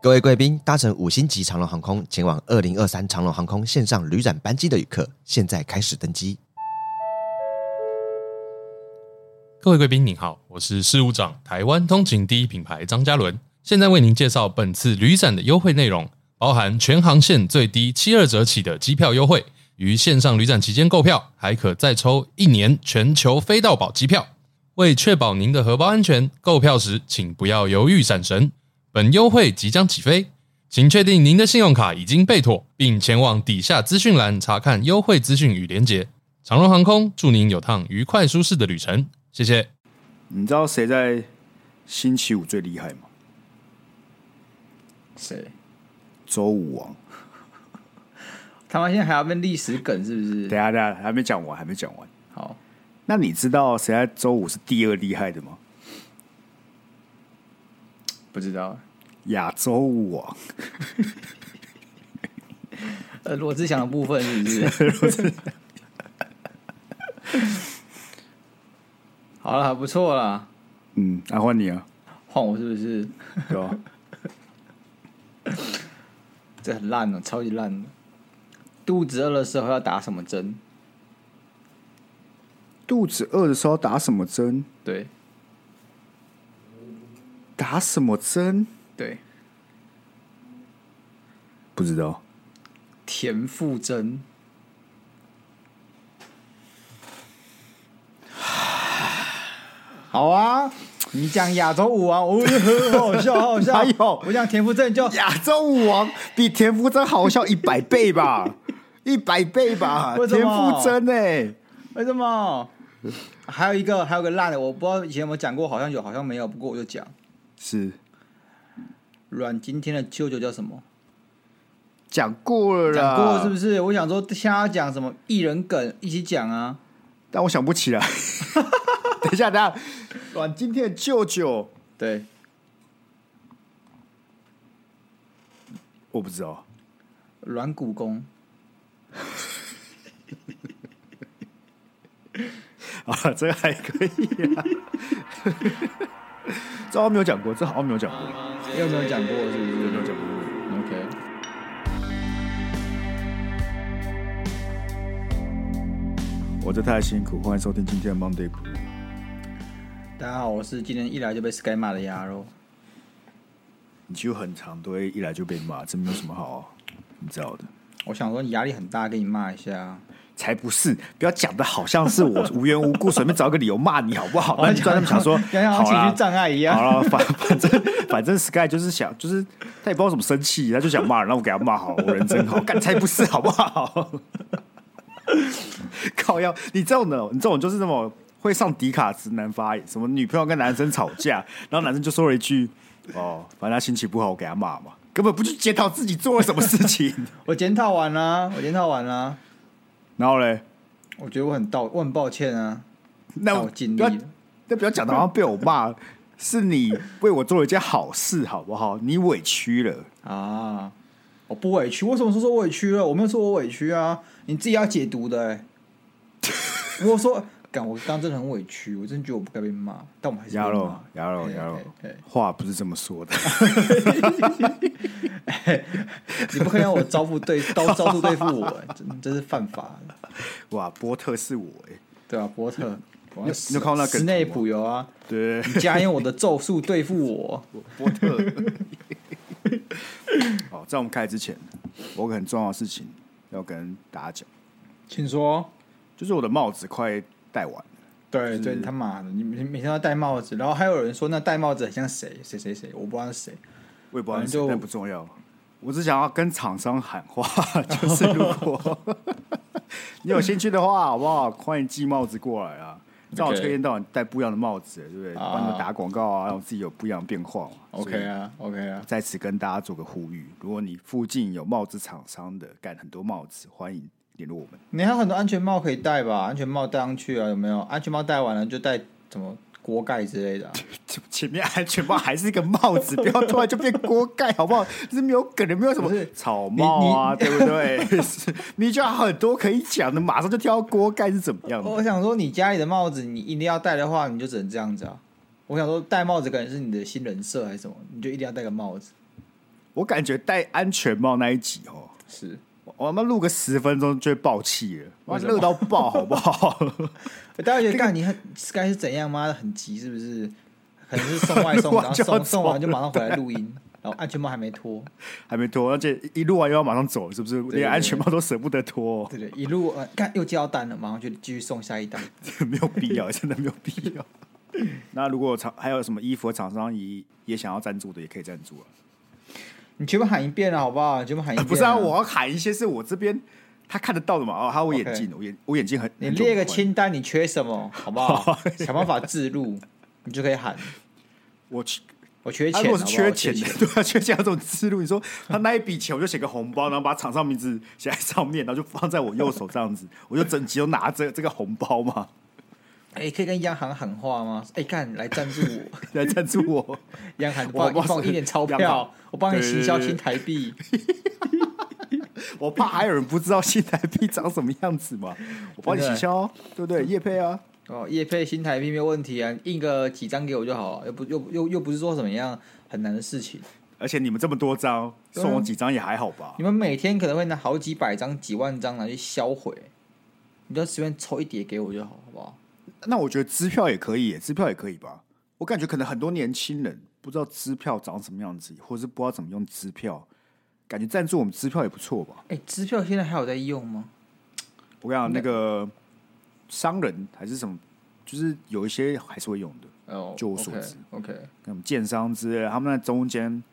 各位贵宾，搭乘五星级长龙航空前往二零二三长荣航空线上旅展班机的旅客，现在开始登机。各位贵宾您好，我是事务长，台湾通勤第一品牌张嘉伦，现在为您介绍本次旅展的优惠内容，包含全航线最低七二折起的机票优惠，于线上旅展期间购票，还可再抽一年全球飞到宝机票。为确保您的荷包安全，购票时请不要犹豫闪神。本优惠即将起飞，请确定您的信用卡已经被妥，并前往底下资讯栏查看优惠资讯与连结。长荣航空祝您有趟愉快舒适的旅程，谢谢。你知道谁在星期五最厉害吗？谁？周武王。他们现在还要问历史梗是不是？等下等下，还没讲完，还没讲完。好。那你知道谁在周五是第二厉害的吗？不知道。亚洲舞王。呃，罗志祥的部分是不是？好了，还不错啦。嗯，那换你啊。换我是不是？对啊。这很烂哦，超级烂的。肚子饿的时候要打什么针？肚子饿的时候打什么针？对，打什么针？对，不知道。田馥甄。好啊，你讲亚洲舞王，哦，很好笑，好笑。还有，我讲田馥甄就亚洲舞王比田馥甄好笑一百倍吧，一百倍吧。田馥甄呢？为什么？还有一个，还有个烂的，我不知道以前有没有讲过，好像有，好像没有。不过我就讲，是阮经天的舅舅叫什么？讲过了啦，讲过是不是？我想说，现在要讲什么艺人梗，一起讲啊。但我想不起来。等一下，等一下，阮经天的舅舅，对，我不知道。阮古公。啊，这个还可以啊！这好像没有讲过，这好像没有讲过，有没有讲过？是不是？有没有我这太辛苦，欢迎收听今天的 Monday。大家好，我是今天一来就被 Sky 骂的鸭肉。你就很常都会一来就被骂，这没有什么好你知道的。我想说你压力很大，给你骂一下。才不是！不要讲的好像是我无缘无故随便找个理由骂你好不好？那你专门想说，好 情绪障碍一样。好了，反反正反正 Sky 就是想，就是他也不知道怎么生气，他就想骂人，然后我给他骂好，我人真好。干才不是好不好？靠腰，你这种的，你这种就是那么会上迪卡直男发言，什么女朋友跟男生吵架，然后男生就说了一句：“哦，反正他心情不好，我给他骂嘛。”根本不去检讨自己做了什么事情。我检讨完了，我检讨完了。然后嘞，我觉得我很道，我很抱歉啊。那我尽力，那不要讲的好像被我骂，是你为我做了一件好事，好不好？你委屈了啊？我不委屈，为什么说说委屈了？我没有说我委屈啊，你自己要解读的、欸。如果说。干，我刚刚真的很委屈，我真的觉得我不该被骂，但我们还是被骂。鸭肉，鸭肉，鸭肉，话不是这么说的。你不可以让我招呼对招招数对付我，真真是犯法。哇，波特是我哎，对啊，波特，你有看到那个？斯内普有啊，对，你加用我的咒术对付我，波特。好，在我们开始之前，我有个很重要的事情要跟大家讲，请说，就是我的帽子快。戴完，对对，他妈的，你每每天要戴帽子，然后还有人说那戴帽子很像谁谁谁谁，我不知道是谁，我也不知道是谁，但不重要。我只想要跟厂商喊话，就是如果 你有兴趣的话，好不好？欢迎寄帽子过来啊！正好推荐到你戴不一样的帽子，对不对？帮你们打广告啊，让自己有不一样的变化。OK 啊，OK 啊，在此跟大家做个呼吁：如果你附近有帽子厂商的，干很多帽子，欢迎。联络我们，你还有很多安全帽可以戴吧？安全帽戴上去啊，有没有？安全帽戴完了就戴什么锅盖之类的、啊。前面安全帽还是一个帽子，不要突然就变锅盖，好不好？就 是没有梗的，没有什么草帽啊，对不对？你就很多可以讲的，马上就挑锅盖是怎么样的？我想说，你家里的帽子，你一定要戴的话，你就只能这样子啊。我想说，戴帽子可能是你的新人设还是什么？你就一定要戴个帽子。我感觉戴安全帽那一集哦，是我他妈录个十分钟就会爆气了，哇，热到爆，好不好？大家觉得干你很该是怎样吗？很急是不是？可能是送外 送，然后送送完就马上回来录音，然后安全帽还没脱，还没脱，而且一录完又要马上走，是不是？连安全帽都舍不得脱。对对，一录干又接到单了，马上就继续送下一单，没有必要，真的没有必要。那如果厂还有什么衣服厂商也也想要赞助的，也可以赞助啊。你全部喊一遍了，好不好？全部喊一遍。不是啊，我要喊一些是我这边他看得到的嘛。哦，还有我眼镜，我眼我眼镜很。你列个清单，你缺什么，好不好？想办法自录。你就可以喊我缺我缺钱，如果是缺钱的，对啊，缺钱这种自录。你说他那一笔钱，我就写个红包，然后把厂商名字 写在上面，然后就放在我右手这样子，我就整集都拿着这个红包嘛。哎，可以跟央行喊话吗？哎，看来赞助我，来赞助我，央行帮我放一点钞票，我帮你行销新台币。我怕还有人不知道新台币长什么样子嘛，我帮你取消，对不对？叶配啊。哦，叶配新台币没有问题啊，印个几张给我就好了，又不又又又不是说什么样很难的事情。而且你们这么多张，送我几张也还好吧？你们每天可能会拿好几百张、几万张来去销毁，你就随便抽一叠给我就好，好不好？那我觉得支票也可以，支票也可以吧？我感觉可能很多年轻人不知道支票长什么样子，或者是不知道怎么用支票，感觉赞助我们支票也不错吧？哎，支票现在还有在用吗？我跟你讲那个。商人还是什么，就是有一些还是会用的。哦，就我所知，OK，那种建商之类的，他们在中间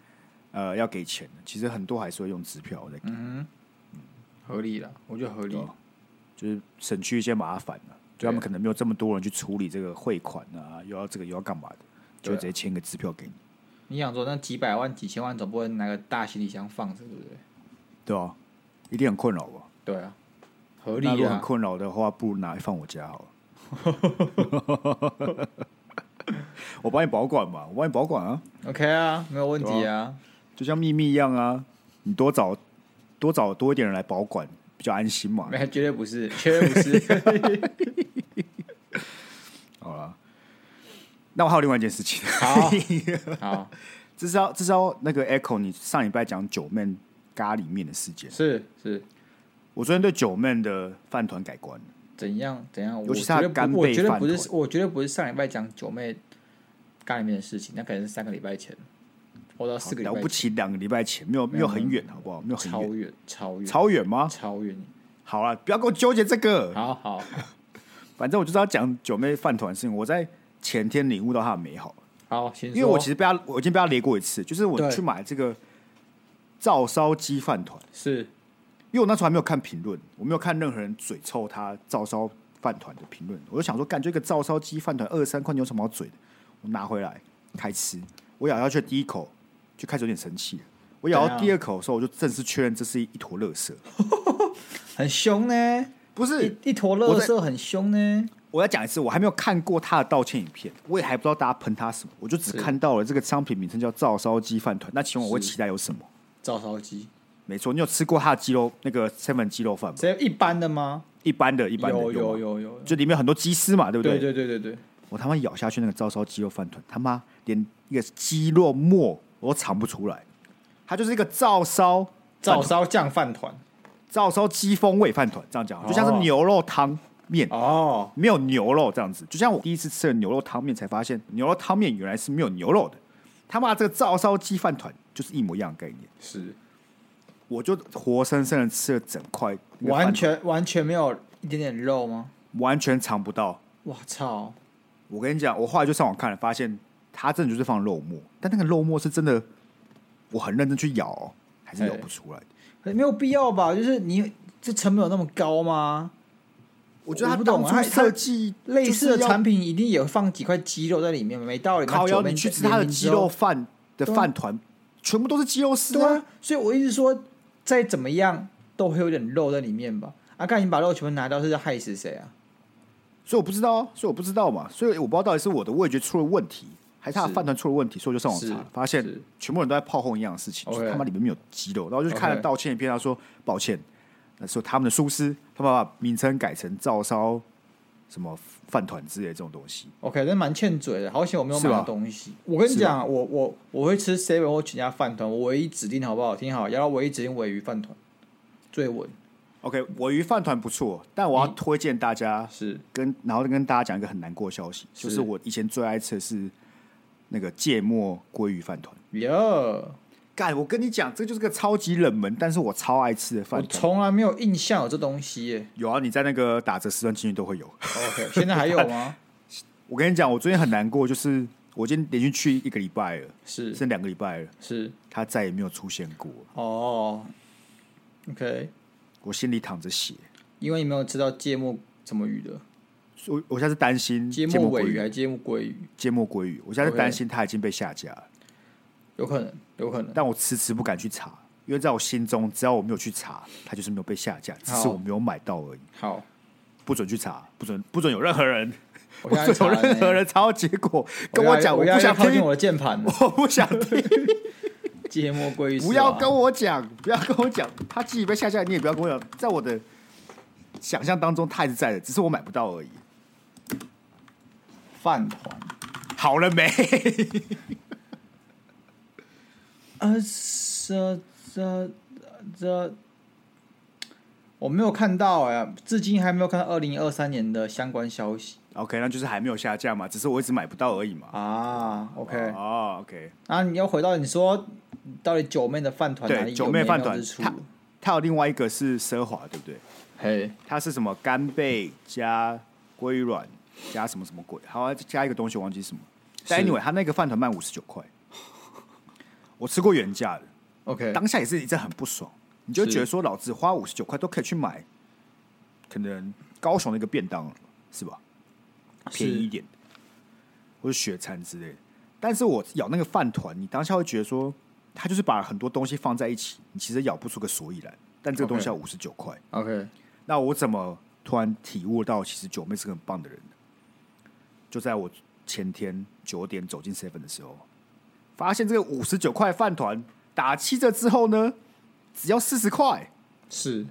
呃要给钱，其实很多还是会用支票在给。嗯，合理了，我觉得合理，就是省去一些麻烦了。就他们可能没有这么多人去处理这个汇款啊，又要这个又要干嘛的，就直接签个支票给你。你想说那几百万、几千万，总不会拿个大行李箱放着，对不对？对啊，一定很困扰吧？对啊。合理啊！如果很困扰的话，不如拿来放我家好了。我帮你保管嘛，我帮你保管啊。OK 啊，没有问题啊。就像秘密一样啊，你多找多找多一点人来保管，比较安心嘛。没，绝对不是，绝对不是。好了，那我还有另外一件事情。好，好，这是要这是要那个 Echo，你上礼拜讲九妹咖喱面的事件，是是。我昨天对九妹的饭团改观，怎样怎样？尤其是他的干贝饭团，我觉得不是，我觉得不是上礼拜讲九妹咖喱面的事情，那可能是三个礼拜前，或者四个礼拜前，了不起两个礼拜前，没有没有很远，好不好？没有很超远，超远，超远吗？超远。好了，不要跟我纠结这个。好好，反正我就是要讲九妹饭团的事情。我在前天领悟到它的美好。好，因为我其实被他，我已经被他雷过一次，就是我去买这个照烧鸡饭团是。因为我那时候还没有看评论，我没有看任何人嘴臭他照烧饭团的评论，我就想说，感觉一个照烧鸡饭团二十三块，你有什么好嘴的？我拿回来开吃，我咬下去第一口就开始有点生气。我咬到第二口的时候，我就正式确认这是一一坨垃圾，很凶呢。不是一,一坨垃圾很凶呢。我要讲一次，我还没有看过他的道歉影片，我也还不知道大家喷他什么，我就只看到了这个商品名称叫照烧鸡饭团。那请问我会期待有什么？照烧鸡。没错，你有吃过他的鸡肉那个 seven 鸡肉饭吗？是一般的吗？一般的，一般的有有有有，就里面很多鸡丝嘛，对不对？对对对对对。我他妈咬下去那个照烧鸡肉饭团，他妈连一个鸡肉末我都尝不出来，它就是一个照烧照烧酱饭团，照烧鸡风味饭团，这样讲就像是牛肉汤面哦，没有牛肉这样子，就像我第一次吃了牛肉汤面才发现牛肉汤面原来是没有牛肉的，他妈这个照烧鸡饭团就是一模一样的概念，是。我就活生生的吃了整块，完全完全没有一点点肉吗？完全尝不到。我操！我跟你讲，我后来就上网看了，发现它真的就是放肉末，但那个肉末是真的，我很认真去咬，还是咬不出来。没有必要吧？就是你这成本有那么高吗？我觉得他不懂，他设计类似的产品一定也会放几块鸡肉在里面，没道理。烤腰，你去吃他的鸡肉饭的饭团，全部都是鸡肉丝啊！所以我一直说。再怎么样都会有点肉在里面吧？啊，刚才你把肉全部拿掉，是要害死谁啊？所以我不知道，所以我不知道嘛，所以我不知道到底是我的味觉出了问题，还是他的饭团出了问题，所以我就上网查，发现全部人都在炮轰一样的事情，就是他们里面没有鸡肉，然后就去看了道歉影片，他说抱歉，那说他们的疏失，他们把名称改成照烧什么饭团之类的这种东西。OK，那蛮欠嘴的，好险我没有买到东西。我跟你讲，我我我会吃 seven 或全家饭团，我唯一指定好不好？听好，然后唯一指定尾鱼饭团最稳。OK，尾鱼饭团不错，但我要推荐大家是跟然后跟大家讲一个很难过的消息，就是我以前最爱吃的是那个芥末鲑鱼饭团。哟，干！我跟你讲，这就是个超级冷门，但是我超爱吃的饭。我从来没有印象有这东西耶。有啊，你在那个打折时段进去都会有。OK，现在还有吗？我跟你讲，我最近很难过，就是我今天连续去一个礼拜了，是剩两个礼拜了，是他再也没有出现过。哦，OK。我心里淌着血，因为你没有吃到芥末什么鱼的，我我现在是担心芥末鮪鱼，鱼还是芥末鲑鱼？芥末鲑鱼，我现在是担心它已经被下架了，有可能，有可能，但我迟迟不敢去查，因为在我心中，只要我没有去查，它就是没有被下架，只是我没有买到而已。好，不准去查，不准不准有任何人，不准有任何人查到结果跟我讲，我不想靠近我的键盘，我不想听。芥末鲑鱼，不要跟我讲，不要跟我讲，他自己被下架，你也不要跟我讲。在我的想象当中，它还是在的，只是我买不到而已。饭团好了没？呃，这这这，我没有看到哎，至今还没有看到二零二三年的相关消息。OK，那就是还没有下架嘛，只是我一直买不到而已嘛。啊，OK，哦，OK。那你要回到你说。到底九妹的饭团哪里？九妹饭团，它它有另外一个是奢华，对不对？嘿，它是什么干贝加鲑鱼卵加什么什么鬼？好，加一个东西，我忘记什么。但 anyway，它那个饭团卖五十九块，我吃过原价的。OK，当下也是一阵很不爽，你就觉得说，老子花五十九块都可以去买，可能高雄的一个便当是吧？便宜一点，或者雪餐之类的。但是我咬那个饭团，你当下会觉得说。他就是把很多东西放在一起，你其实咬不出个所以然。但这个东西要五十九块。OK，那我怎么突然体悟到，其实九妹是个很棒的人？就在我前天九点走进 Seven 的时候，发现这个五十九块饭团打七折之后呢，只要四十块，是，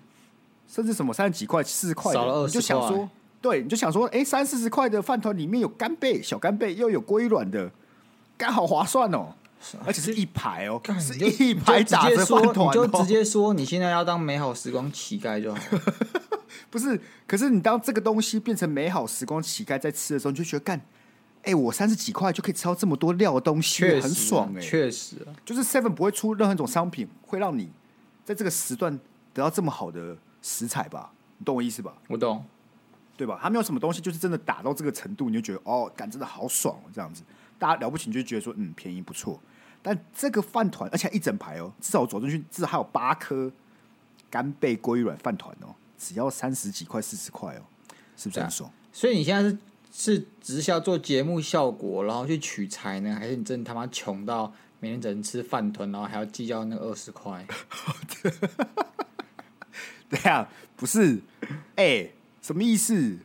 甚至什么三十几块、四十块，少了二十。你就想说，对，你就想说，哎、欸，三四十块的饭团里面有干贝、小干贝，又有龟卵的，刚好划算哦。而且是一排哦，是一排打着饭团，你就直接说你现在要当美好时光乞丐就好。不是，可是你当这个东西变成美好时光乞丐在吃的时候，你就觉得干，哎，我三十几块就可以吃到这么多料的东西，很爽哎，确实，就是 Seven 不会出任何一种商品会让你在这个时段得到这么好的食材吧？你懂我意思吧？我懂，对吧？他没有什么东西，就是真的打到这个程度，你就觉得哦，感真的好爽这样子，大家了不起，你就觉得说嗯，便宜不错。但这个饭团，而且一整排哦，至少我走进去，至少还有八颗干贝鲑鱼卵饭团哦，只要三十几块、四十块哦，是不是很爽？所以你现在是是只是要做节目效果，然后去取材呢，还是你真的他妈穷到每天只能吃饭团，然后还要计较那二十块？对啊，不是，哎、欸，什么意思？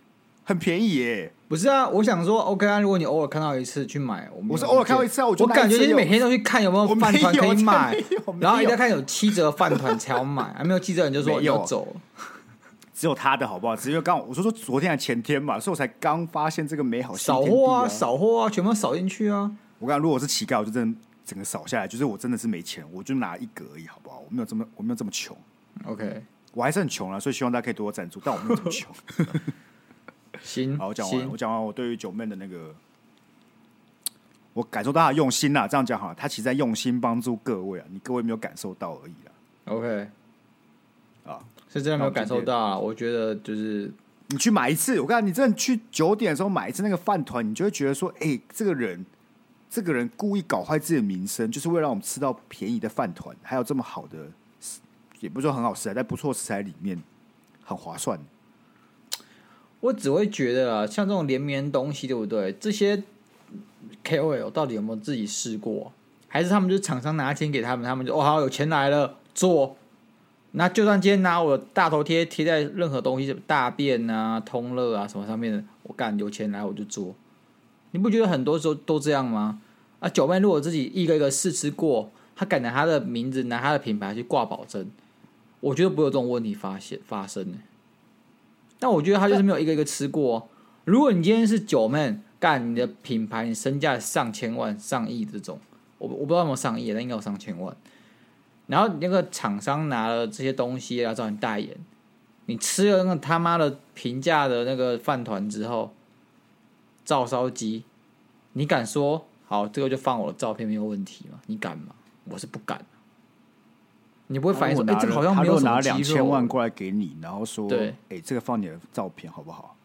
很便宜耶。不是啊，我想说，OK 啊，如果你偶尔看到一次去买，我，我是偶尔看到一次啊，我我感觉你每天都去看有没有饭团可以买，然后一定要看有七折饭团才要买，还没有七折你就说要走。只有他的好不好？只是刚好我说说昨天还前天嘛，所以我才刚发现这个美好。扫货啊，扫货啊，全部扫进去啊！我刚如果我是乞丐，我就真的整个扫下来，就是我真的是没钱，我就拿一格而已，好不好？我没有这么我没有这么穷。OK，我还是很穷啊，所以希望大家可以多多赞助，但我没有这么穷。行，好，我讲完，我讲完我对于九妹的那个，我感受到他用心啦。这样讲好了，他其实在用心帮助各位啊，你各位没有感受到而已啦。OK，啊，是真的没有感受到啊。我觉得就是你去买一次，我告诉你，你真的去九点的时候买一次那个饭团，你就会觉得说，哎、欸，这个人，这个人故意搞坏自己的名声，就是为了让我们吃到便宜的饭团，还有这么好的，也不是说很好吃啊，在不错食材里面很划算。我只会觉得啊，像这种连绵东西，对不对？这些 KOL 到底有没有自己试过？还是他们就是厂商拿钱给他们，他们就哦好，有钱来了做。那就算今天拿我的大头贴贴在任何东西，大便啊、通乐啊什么上面，我干有钱来我就做。你不觉得很多时候都这样吗？啊，九妹如果自己一个一个试吃过，他敢拿他的名字、拿他的品牌去挂保证，我觉得不会有这种问题发现发生。但我觉得他就是没有一个一个吃过。如果你今天是九妹干你的品牌，你身价上千万、上亿这种，我我不知道有没有上亿，但应该有上千万。然后那个厂商拿了这些东西来找你代言，你吃了那个他妈的平价的那个饭团之后，照烧鸡，你敢说好这个就放我的照片没有问题吗？你敢吗？我是不敢。你不会反映说，哎、欸，这个好像没有。拿两千万过来给你，然后说，对，哎、欸，这个放你的照片好不好？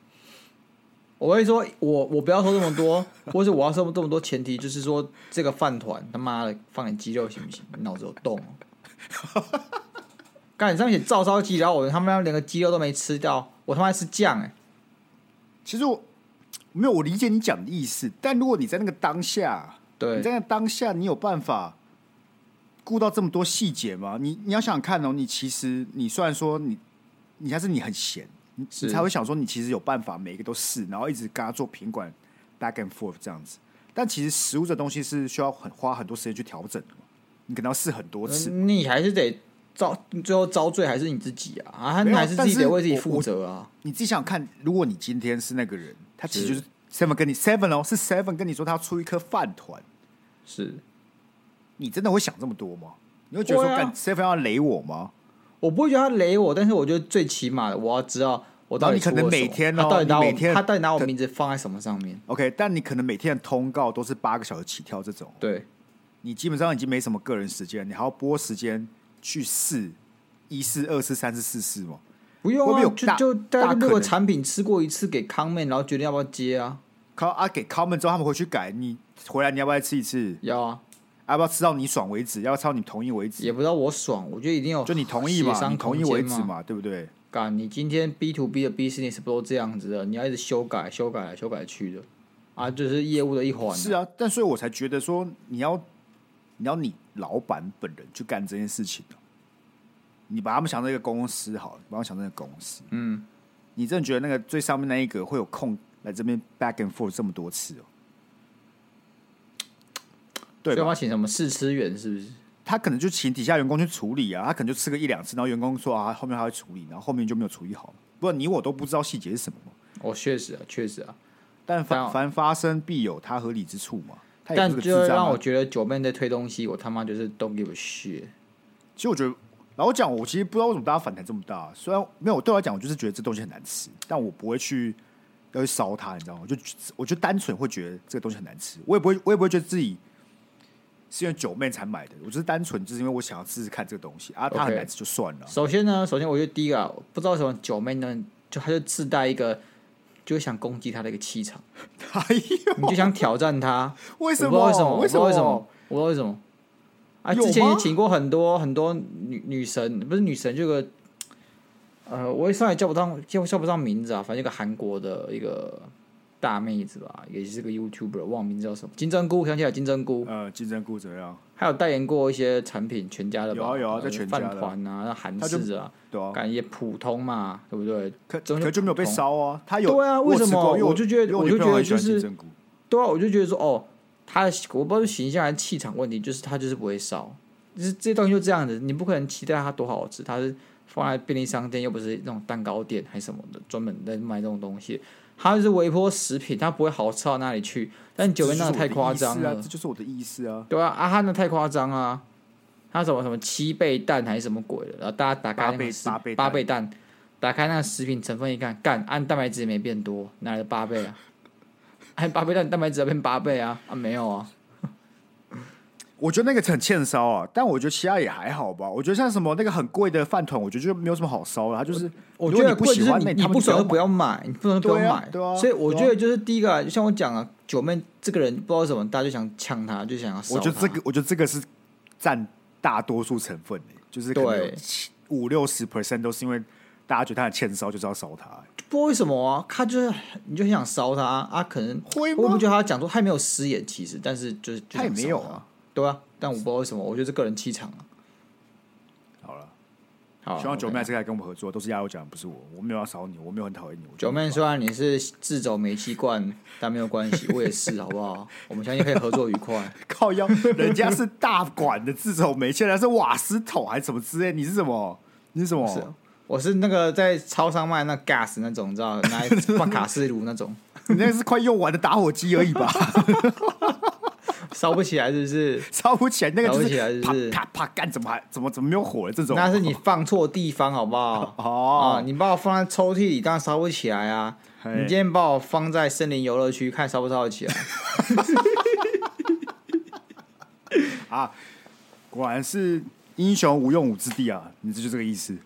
我会说，我我不要说这么多，或是我要说这么多，前提就是说，这个饭团他妈的放点鸡肉行不行？你脑子有洞？刚 才上面写照烧鸡，然后我他妈连个鸡肉都没吃掉，我他妈吃酱哎、欸。其实我没有，我理解你讲的意思，但如果你在那个当下，对，你在那个当下，你有办法。顾到这么多细节吗？你你要想想看哦，你其实你虽然说你你还是你很闲，你才会想说你其实有办法每一个都试，然后一直跟他做品管 back and forth 这样子。但其实食物这东西是需要很花很多时间去调整的嘛，你可能要试很多次，你还是得遭最后遭罪还是你自己啊啊！你还是自己得为自己负责啊！你自己想想看，如果你今天是那个人，他其实就是 seven 跟你 seven 哦，是 seven 跟你说他要出一颗饭团，是。你真的会想这么多吗？你会觉得说干 seven 要雷我吗？我不会觉得他雷我，但是我觉得最起码的我要知道我到底。你可能每天、哦、他到底拿我每天他到底拿我名字放在什么上面？OK，但你可能每天的通告都是八个小时起跳这种。对，你基本上已经没什么个人时间，你还要拨时间去试一试、二试、三试、四试吗？不用啊，就就大概六个产品吃过一次给 comment，然后决定要不要接啊。靠啊，给 comment 之后他们回去改，你回来你要不要再吃一次？要啊。要不要吃到你爽为止？要到你同意为止？也不知道我爽，我觉得一定要就你同意嘛，你同意为止嘛，对不对？干，你今天 B to B 的 business 不都这样子的？你要一直修改、修改来、修改去的啊，就是业务的一环。是啊，但所以我才觉得说，你要你要你老板本人去干这件事情，你把他们想成一个公司好了，把他们想成一个公司。嗯，你真的觉得那个最上面那一个会有空来这边 back and forth 这么多次哦？对，要请什么试吃员是不是？他可能就请底下员工去处理啊，他可能就吃个一两次，然后员工说啊，后面还会处理，然后后面就没有处理好。不过你我都不知道细节是什么。哦，确实啊，确实啊。但凡凡发生必有他合理之处嘛。但就让我觉得九妹在推东西，我他妈就是 don't give a shit。其实我觉得，老实讲，我其实不知道为什么大家反弹这么大。虽然没有对我来讲，我就是觉得这东西很难吃，但我不会去要去烧它，你知道吗？我就我就单纯会觉得这个东西很难吃，我也不会，我也不会觉得自己。是因为九妹才买的，我就是单纯就是因为我想要试试看这个东西啊，它很难吃就算了。首先呢，首先我觉得第一个不知道为什么九妹呢，就它就自带一个，就想攻击他的一个气场，哎呦，你就想挑战他，为什么？为什么？为什么？为什么？我不知道为什么？啊，之前也请过很多很多女女神，不是女神，这个呃，我也上来叫不上叫叫不上名字啊，反正一个韩国的一个。大妹子吧，也是个 YouTuber，忘名字叫什么？金针菇，想起来金针菇。呃，金针菇怎么样？还有代言过一些产品，全家的吧？有啊有啊，在全家的。饭团啊，那韩式啊，对啊，感觉普通嘛，对不对？可可就没有被烧啊？他有对啊？为什么？我就觉得，我就觉得就是对啊，我就觉得说，哦，他的我不知道是形象还是气场问题，就是他就是不会烧，就是这些东西就这样子，你不可能期待它多好吃，它是放在便利商店，又不是那种蛋糕店还是什么的，专门在卖这种东西。它是微波食品，它不会好吃到哪里去。但九妹那个太夸张了，这就是我的意思啊。对啊，啊汉那太夸张啊！它什么什么七倍蛋还是什么鬼的？然后大家打开那个八倍八倍蛋，打开那个食品成分一看，干按蛋白质也没变多，哪来的八倍啊？按 八倍蛋蛋白质要变八倍啊？啊没有啊。我觉得那个很欠烧啊，但我觉得其他也还好吧。我觉得像什么那个很贵的饭团，我觉得就没有什么好烧的。它就是，我觉得你不喜欢，你不爽就不要买，你不能不要买。对啊，所以我觉得就是第一个，就像我讲啊，九妹这个人不知道为什么，大家就想呛他，就想要烧。我觉得这个，我觉得这个是占大多数成分的，就是可能五六十 percent 都是因为大家觉得他很欠烧，就是要烧他。不知道为什么啊？他就是你就很想烧他啊？可能会吗？我不觉得他讲说他没有失言，其实，但是就是他也没有啊，对啊。但我不知道为什么，我觉得是个人气场啊。好了，好，希望九妹这个来跟我们合作，都是鸭肉奖，不是我，我没有要扫你，我没有很讨厌你。九妹虽然你是自走煤气罐，但没有关系，我也是，好不好？我们相信可以合作愉快。靠腰，人家是大管的自走煤气，人家是瓦斯桶还是什么之类？你是什么？你是什么？是我是那个在超商卖那 gas 那种，你知道，拿来放卡式炉那种。你那是快用完的打火机而已吧？烧不起来是不是？烧不起来，那个就是烧不起来是不是啪啪啪干，怎么还怎么怎么没有火了？这种那是你放错地方，好不好？哦啊，你把我放在抽屉里，当然烧不起来啊。你今天把我放在森林游乐区，看烧不烧得起来？啊，果然是英雄无用武之地啊！你这就这个意思。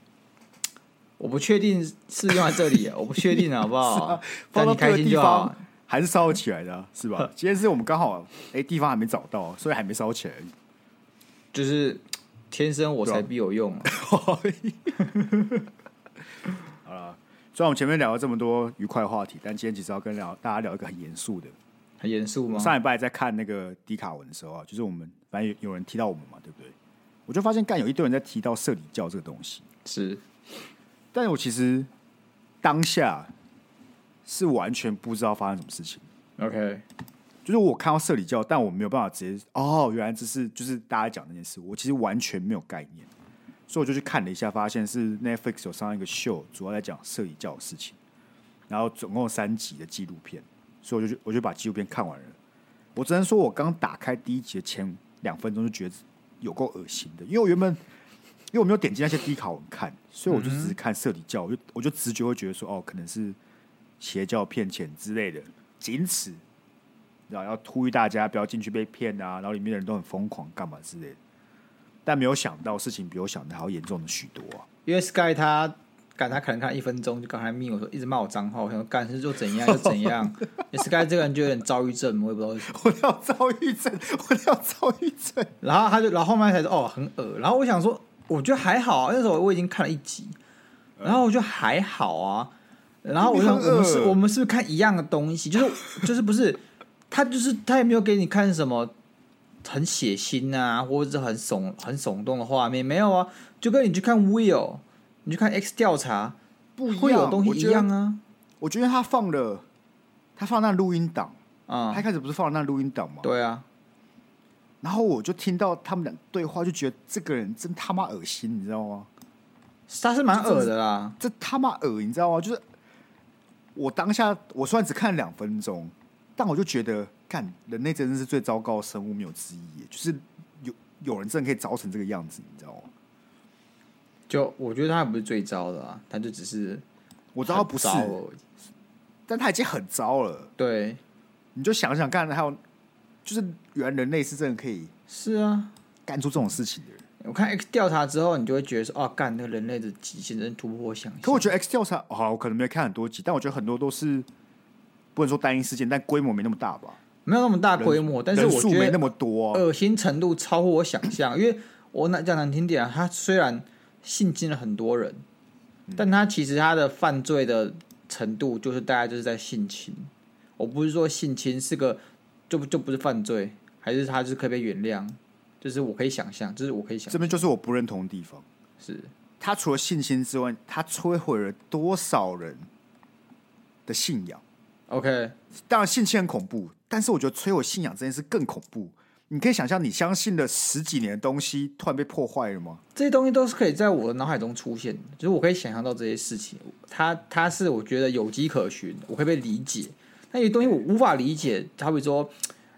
我不确定是用在这里，啊，我不确定，好不好？是啊但你开心就好方。还是烧起来的啊、是吧？今天是我们刚好哎、地方还没找到，所以还没烧起来。就是天生我才必有用、啊。好了，虽然我们前面聊了这么多愉快的话题，但今天其实要跟聊大家聊一个很严肃的。很严肃吗？上礼拜在看那个迪卡文的时候啊，就是我们反正有有人提到我们嘛，对不对？我就发现干有一堆人在提到社里教这个东西，是但是我其实当下是完全不知道发生什么事情。OK，就是我看到社里教，但我没有办法直接哦，原来这是就是大家讲那件事，我其实完全没有概念，所以我就去看了一下，发现是 Netflix 有上一个秀，主要在讲社里教的事情，然后总共三集的纪录片，所以我就我就把纪录片看完了。我只能说，我刚打开第一集的前两分钟就觉得有够恶心的，因为我原本因为我没有点击那些低卡文看，所以我就只是看社里教，我就我就直觉会觉得说，哦，可能是邪教骗钱之类的，仅此。然后要呼吁大家不要进去被骗啊，然后里面的人都很疯狂，干嘛之类的。但没有想到事情比我想的还要严重的许多啊！因为 Sky 他干他可能看一分钟就刚才密我说一直骂我脏话，我想说干是就怎样就怎样。Sky 这个人就有点躁郁症，我也不知道为什么。我要躁郁症，我要躁郁症。然后他就，然后后面才说哦很恶。然后我想说，我觉得还好啊，那时候我已经看了一集，然后我觉得还好啊。然后我想，我们是，我们是不是看一样的东西？就是 就是不是。他就是他也没有给你看什么很血腥啊，或者是很耸很耸动的画面，没有啊，就跟你去看 Will，你去看 X 调查，不一样会有东西一样啊。我，我觉得他放了，他放那录音档啊，他一开始不是放了那录音档吗？对啊。然后我就听到他们俩对话，就觉得这个人真他妈恶心，你知道吗？他是蛮恶的啦，这他妈恶，你知道吗？就是我当下我虽然只看了两分钟。但我就觉得，看人类真的是最糟糕的生物，没有之一。就是有有人真的可以糟成这个样子，你知道吗？就我觉得他也不是最糟的啊，他就只是我知道他不是，但他已经很糟了。对，你就想想看，还有就是原来人类是真的可以是啊干出这种事情的人。我看 X 调查之后，你就会觉得说，哦，干那个人类的极限真突破想象。可我觉得 X 调查，好，我可能没有看很多集，但我觉得很多都是。不能说单一事件，但规模没那么大吧？没有那么大规模，但是我觉得没那么多，恶心程度超乎我想象。因为我那讲难听点啊，他虽然性侵了很多人，但他其实他的犯罪的程度就是大概就是在性侵。我不是说性侵是个就就不是犯罪，还是他就是可以被原谅？就是我可以想象，就是我可以想象，这边就是我不认同的地方。是他除了信心之外，他摧毁了多少人的信仰？OK，当然性侵很恐怖，但是我觉得摧毁信仰这件事更恐怖。你可以想象，你相信了十几年的东西突然被破坏了吗？这些东西都是可以在我的脑海中出现的，就是我可以想象到这些事情，它它是我觉得有迹可循，我可以被理解。那有些东西我无法理解，好比说，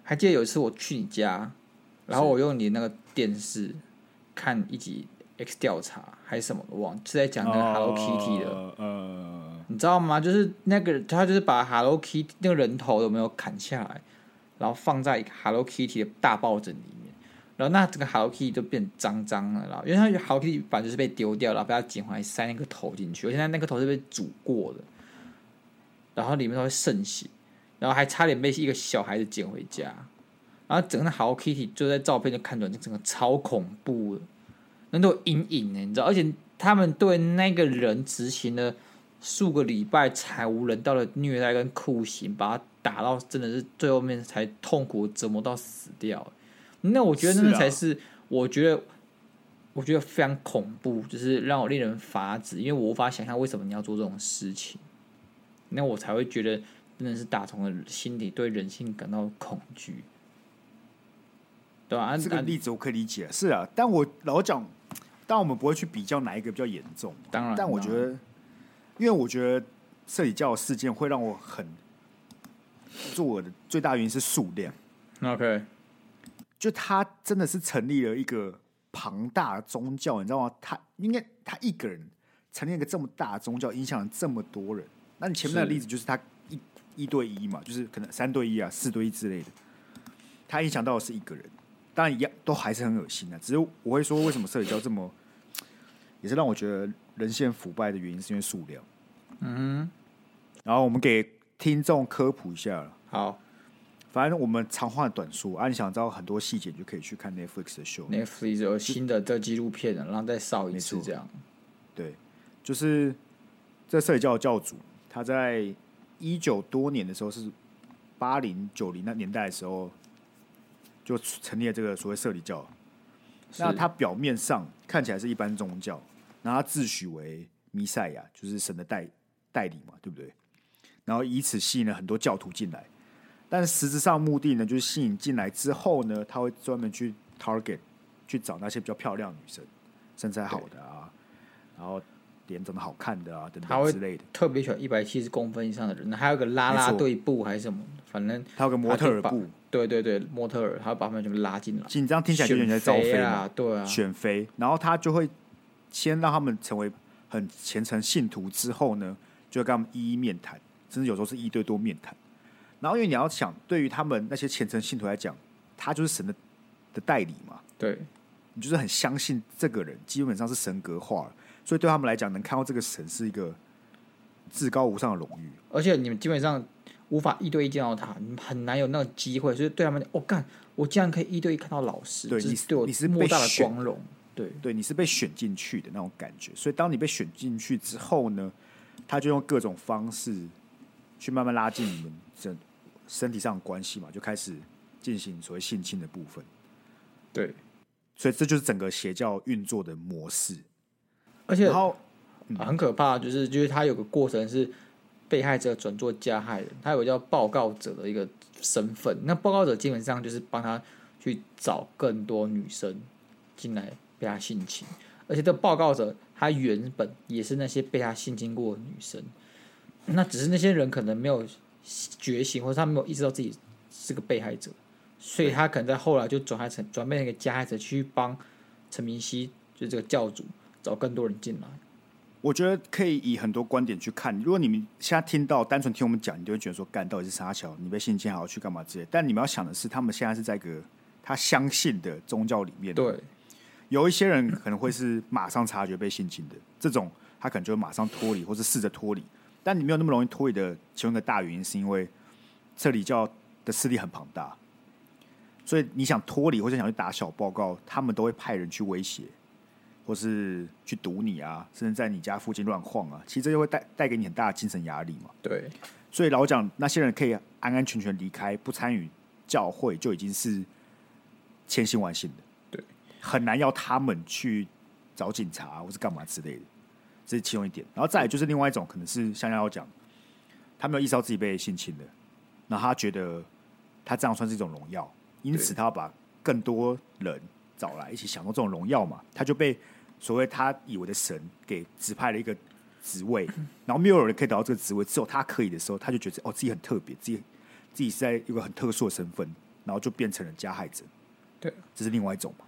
还记得有一次我去你家，然后我用你那个电视看一集 X 调查还是什么，我忘了，是在讲那个 Hello Kitty 的，呃。呃你知道吗？就是那个他就是把 Hello Kitty 那个人头有没有砍下来，然后放在 Hello Kitty 的大抱枕里面，然后那整个 Hello Kitty 就变脏脏了，然后因为它 Hello Kitty 本来就是被丢掉，然后被他捡回来塞那个头进去，而且那那个头是被煮过的，然后里面都会渗血，然后还差点被一个小孩子捡回家，然后整个 Hello Kitty 就在照片就看出来，整个超恐怖的，那都有阴影呢，你知道？而且他们对那个人执行了。数个礼拜惨无人道的虐待跟酷刑，把他打到真的是最后面才痛苦折磨到死掉。那我觉得那才是我觉得我觉得非常恐怖，就是让我令人发指，因为我无法想象为什么你要做这种事情。那我才会觉得真的是打从了心底对人性感到恐惧，对吧？这个例子我可以理解，是啊。但我老讲，但我们不会去比较哪一个比较严重。当然，但我觉得。因为我觉得社理教的事件会让我很作恶的最大原因是数量。OK，就他真的是成立了一个庞大的宗教，你知道吗？他应该他一个人成立一个这么大的宗教，影响了这么多人。那你前面的例子就是他一一对一嘛，就是可能三对一啊、四对一之类的，他影响到的是一个人，当然一样都还是很恶心的。只是我会说，为什么社里教这么，也是让我觉得人性腐败的原因，是因为数量。嗯，然后我们给听众科普一下了。好。反正我们长话短说，啊，你想知道很多细节，你就可以去看 Netflix 的 show。Netflix 有新的这纪录片，然后再烧一次这样。对，就是这社里教的教主，他在一九多年的时候，是八零九零那年代的时候，就成立了这个所谓社里教。那他表面上看起来是一般宗教，然后他自诩为弥赛亚，就是神的代代理嘛，对不对？然后以此吸引了很多教徒进来。但实质上目的呢，就是吸引进来之后呢，他会专门去 target 去找那些比较漂亮的女生，身材好的啊，然后脸长得好看的啊等等之类的。特别喜欢一百七十公分以上的人，还有个拉拉队部还是什么，反正他有个模特儿部。对对对，模特儿，他会把他们全部拉进来。紧张听起来就有点在招飞啊，对啊，选妃。然后他就会先让他们成为很虔诚信徒，之后呢，就会跟他们一一面谈，甚至有时候是一对多面谈。然后，因为你要想，对于他们那些虔诚信徒来讲，他就是神的的代理嘛。对，你就是很相信这个人，基本上是神格化了。所以对他们来讲，能看到这个神是一个至高无上的荣誉。而且你们基本上无法一对一见到他，你们很难有那个机会。所以对他们，我、哦、干，我竟然可以一对一看到老师，对，你是对我你是莫大的光荣。对，对，你是被选进去的那种感觉。所以当你被选进去之后呢，他就用各种方式去慢慢拉近你们这。身体上的关系嘛，就开始进行所谓性侵的部分。对，所以这就是整个邪教运作的模式。而且，然后、嗯、很可怕，就是就是他有个过程是被害者转做加害人，他有个叫报告者的一个身份。那报告者基本上就是帮他去找更多女生进来被他性侵，而且这报告者他原本也是那些被他性侵过的女生。那只是那些人可能没有。觉醒，或者他没有意识到自己是个被害者，所以他可能在后来就转化成转变成一个加害者，去帮陈明熙，就是这个教主找更多人进来。我觉得可以以很多观点去看。如果你们现在听到单纯听我们讲，你就会觉得说，干到底是沙桥，你被性侵还要去干嘛之类。但你们要想的是，他们现在是在一个他相信的宗教里面。对，有一些人可能会是马上察觉被性侵的，这种他可能就会马上脱离，或是试着脱离。但你没有那么容易脱离的其中一个大原因，是因为这里教的势力很庞大，所以你想脱离或者想去打小报告，他们都会派人去威胁，或是去堵你啊，甚至在你家附近乱晃啊。其实这就会带带给你很大的精神压力嘛。对，所以老讲那些人可以安安全全离开，不参与教会，就已经是千辛万幸的。对，很难要他们去找警察或是干嘛之类的。这是其中一点，然后再来就是另外一种，可能是像要讲，他没有意识到自己被性侵的，那他觉得他这样算是一种荣耀，因此他要把更多人找来一起享受这种荣耀嘛，他就被所谓他以为的神给指派了一个职位，然后没有人可以得到这个职位，只有他可以的时候，他就觉得哦自己很特别，自己自己是在一个很特殊的身份，然后就变成了加害者，对，这是另外一种嘛，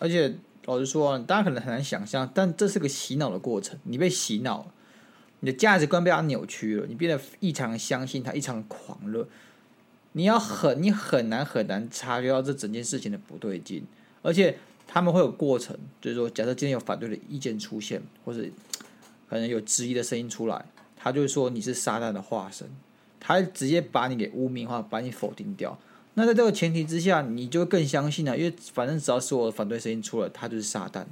而且。老实说，大家可能很难想象，但这是个洗脑的过程。你被洗脑了，你的价值观被他扭曲了，你变得异常相信他，异常狂热。你要很，你很难很难察觉到这整件事情的不对劲。而且他们会有过程，就是说，假设今天有反对的意见出现，或者可能有质疑的声音出来，他就会说你是撒旦的化身，他直接把你给污名化，把你否定掉。那在这个前提之下，你就更相信了，因为反正只要是我的反对声音出来，他就是撒旦，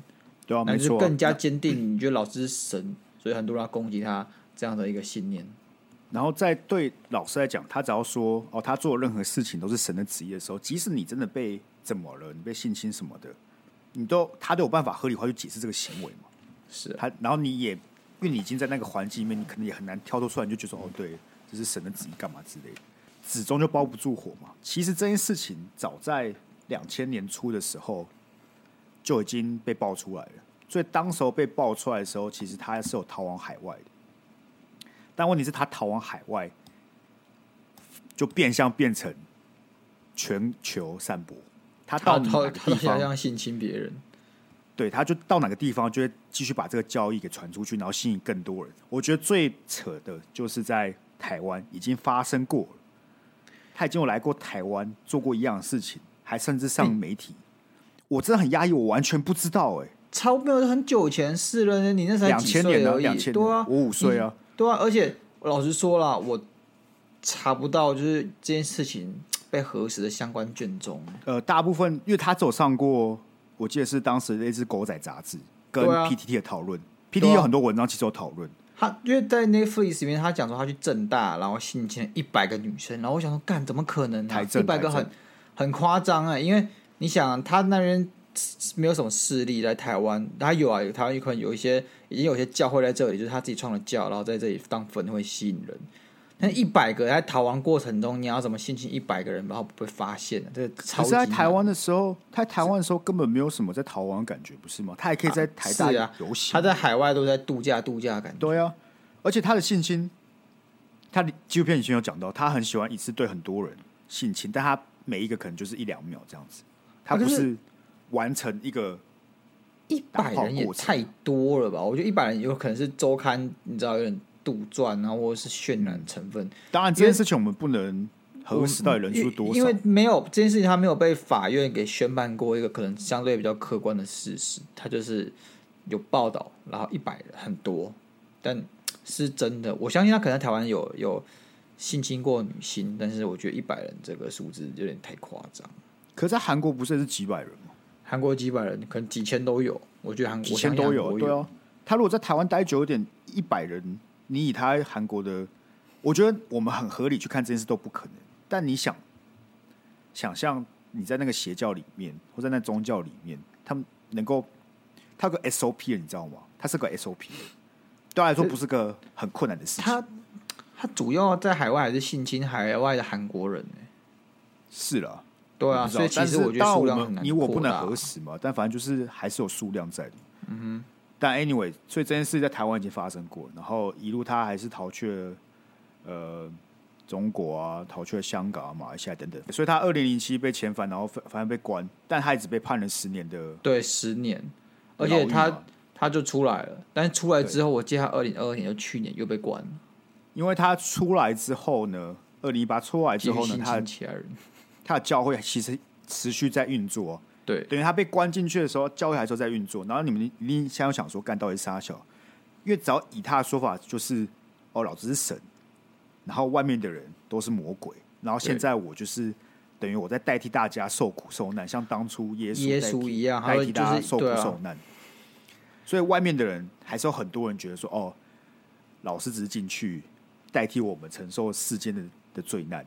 对啊，那就更加坚定。你觉得老师是神，所以很多人要攻击他这样的一个信念。然后在对老师来讲，他只要说哦，他做任何事情都是神的旨意的时候，即使你真的被怎么了，你被性侵什么的，你都他都有办法合理化去解释这个行为嘛？是他，然后你也因为你已经在那个环境里面，你可能也很难跳脱出来，你就觉得哦，对，这是神的旨意，干嘛之类的。纸终就包不住火嘛。其实这件事情早在两千年初的时候就已经被爆出来了，所以当时候被爆出来的时候，其实他是有逃往海外的。但问题是，他逃往海外就变相变成全球散播。他到哪个地方性侵别人，对，他就到哪个地方就会继续把这个交易给传出去，然后吸引更多人。我觉得最扯的就是在台湾已经发生过了，他已经有来过台湾做过一样的事情，还甚至上媒体。欸、我真的很压抑，我完全不知道哎、欸。超没有很久前事了，你那才两千年了，两千对啊，我五岁啊，对啊，而且老实说了，我查不到就是这件事情被核实的相关卷宗。呃，大部分因为他走上过，我记得是当时那支狗仔杂志跟 PTT 的讨论、啊、，PTT 有很多文章其实有讨论。他因为在 Netflix 里面，他讲说他去政大，然后性侵一百个女生，然后我想说，干怎么可能呢、啊？一百个很很夸张啊！因为你想他那边。没有什么势力在台湾，他有啊，有台湾有可能有一些，已经有一些教会在这里，就是他自己创了教，然后在这里当粉会吸引人。但一百个在逃亡过程中，你要怎么性侵一百个人，然后不被发现呢？这个超级。可是在台湾的时候，他在台湾的时候根本没有什么在逃亡的感觉，不是吗？他还可以在台大游行、啊，他在海外都在度假度假的感觉。对啊，而且他的性侵，他的纪录片已经有讲到，他很喜欢一次对很多人性侵，但他每一个可能就是一两秒这样子，他不是。完成一个一百人也太多了吧？我觉得一百人有可能是周刊，你知道有点杜撰啊，或者是渲染成分。当然，这件事情我们不能核实到底人数多少，因为没有这件事情，他没有被法院给宣判过一个可能相对比较客观的事实。他就是有报道，然后一百人很多，但是真的，我相信他可能在台湾有有性侵过女性，但是我觉得一百人这个数字有点太夸张。可是在韩国不是也是几百人吗？韩国几百人，可能几千都有。我觉得韩国几千都有，对啊。他如果在台湾待久一点，一百人，你以他韩国的，我觉得我们很合理去看这件事都不可能。但你想想象你在那个邪教里面，或在那宗教里面，他们能够他有个 SOP 你知道吗？他是个 SOP，对他来说不是个很困难的事情。他他主要在海外还是性侵海外的韩国人呢？是了。对啊，所以其实我觉得数量很难，你我不能核实嘛，但反正就是还是有数量在的。嗯哼。但 anyway，所以这件事在台湾已经发生过，然后一路他还是逃去了呃中国啊，逃去了香港啊、马来西亚等等。所以他二零零七被遣返，然后反反正被关，但他一直被判了十年的。对，十年，而且他他就出来了，但是出来之后，我记得他二零二二年就去年又被关了，因为他出来之后呢，二零一八出来之后呢，他。他的教会其实持续在运作，对，等于他被关进去的时候，教会还是在运作。然后你们一定先要想说，干到底是啥小？因为只要以他的说法，就是哦，老子是神，然后外面的人都是魔鬼，然后现在我就是等于我在代替大家受苦受难，像当初耶稣耶稣一样，代替大家受苦受难。所以外面的人还是有很多人觉得说，哦，老师只是进去代替我们承受世间的的罪难。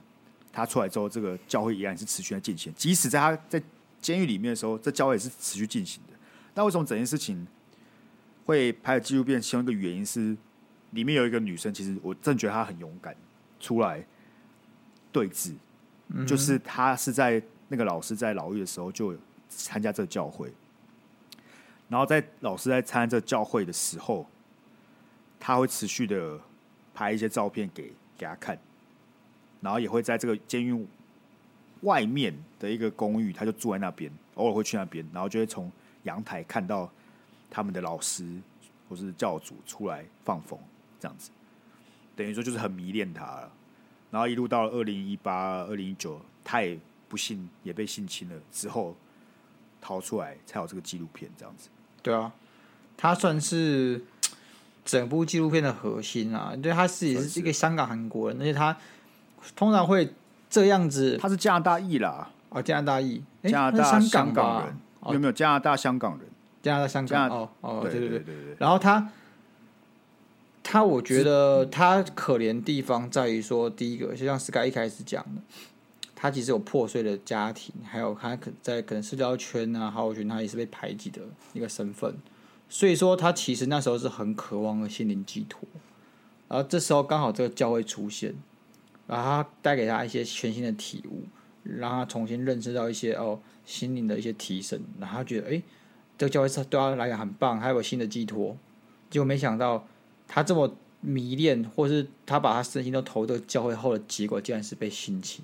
他出来之后，这个教会依然是持续在进行。即使在他在监狱里面的时候，这教会也是持续进行的。那为什么整件事情会拍纪录片？其中一个原因是，里面有一个女生，其实我真觉得她很勇敢，出来对峙。嗯、就是她是在那个老师在牢狱的时候就参加这个教会，然后在老师在参加这个教会的时候，他会持续的拍一些照片给给他看。然后也会在这个监狱外面的一个公寓，他就住在那边，偶尔会去那边，然后就会从阳台看到他们的老师或是教主出来放风，这样子，等于说就是很迷恋他了。然后一路到了二零一八、二零一九，他也不幸也被性侵了，之后逃出来才有这个纪录片这样子。对啊，他算是整部纪录片的核心啊，对，他自己是一个香港韩国人，而且他。通常会这样子，他是加拿大裔啦，哦，加拿大裔，加拿大香港人，有没有？加拿大香港人？加拿大香港，哦哦，对对对对对。然后他，他我觉得他可怜地方在于说，第一个就像 Sky 一开始讲的，他其实有破碎的家庭，还有他可在可能社交圈啊，还有我觉得他也是被排挤的一个身份，所以说他其实那时候是很渴望的心灵寄托，然后这时候刚好这个教会出现。然后他带给他一些全新的体悟，让他重新认识到一些哦心灵的一些提升。然后他觉得，哎，这个教会是对他来讲很棒，还有新的寄托。结果没想到，他这么迷恋，或是他把他身心都投入教会后的结果，竟然是被性侵。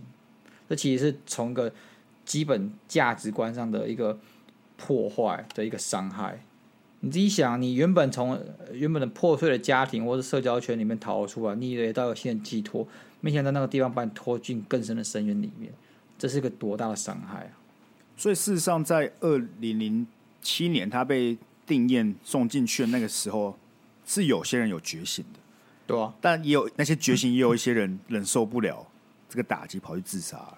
这其实是从一个基本价值观上的一个破坏的一个伤害。你自己想，你原本从原本的破碎的家庭或者社交圈里面逃出来，你以为到有新的寄托，没想到那个地方把你拖进更深的深渊里面，这是个多大的伤害啊！所以事实上，在二零零七年他被定验送进去的那个时候，是有些人有觉醒的，对啊，但也有那些觉醒，也有一些人忍受不了这个打击，跑去自杀。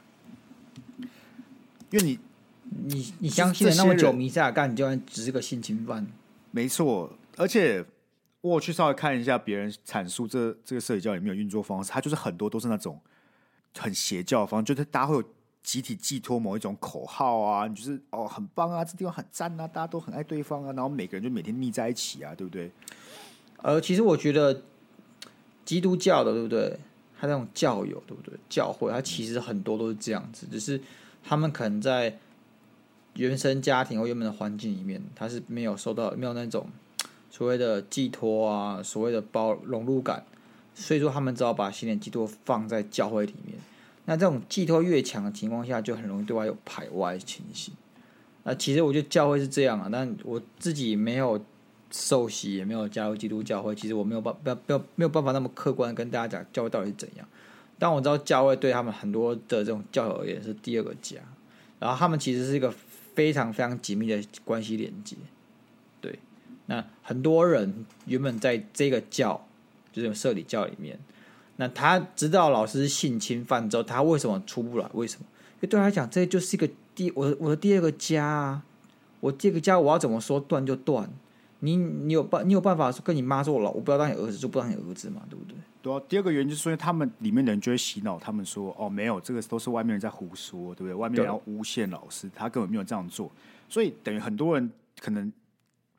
因为你，你你相信了那么久弥赛亚干，你就算只是个性侵犯。没错，而且我去稍微看一下别人阐述这这个社里教里面有运作方式，他就是很多都是那种很邪教的方式，就是大家会有集体寄托某一种口号啊，你就是哦很棒啊，这地方很赞啊，大家都很爱对方啊，然后每个人就每天腻在一起啊，对不对？呃，其实我觉得基督教的对不对？他那种教友对不对？教会他其实很多都是这样子，只是他们可能在。原生家庭或原本的环境里面，他是没有受到没有那种所谓的寄托啊，所谓的包融入感，所以说他们只好把心灵寄托放在教会里面。那这种寄托越强的情况下，就很容易对外有排外情形。那其实我觉得教会是这样啊，但我自己没有受洗，也没有加入基督教会，其实我没有办不不没有办法那么客观跟大家讲教会到底是怎样。但我知道教会对他们很多的这种教友而言是第二个家，然后他们其实是一个。非常非常紧密的关系连接，对。那很多人原本在这个教，就是社里教里面，那他知道老师性侵犯之后，他为什么出不来？为什么？因为对他来讲，这就是一个第我的我的第二个家啊！我这个家我要怎么说断就断？你你有办你有办法跟你妈说，我老我不要当你儿子，就不当你儿子嘛，对不对？对啊，第二个原因就是说，他们里面的人就会洗脑，他们说哦，没有，这个都是外面人在胡说，对不对？外面人要诬陷老师，他根本没有这样做，所以等于很多人可能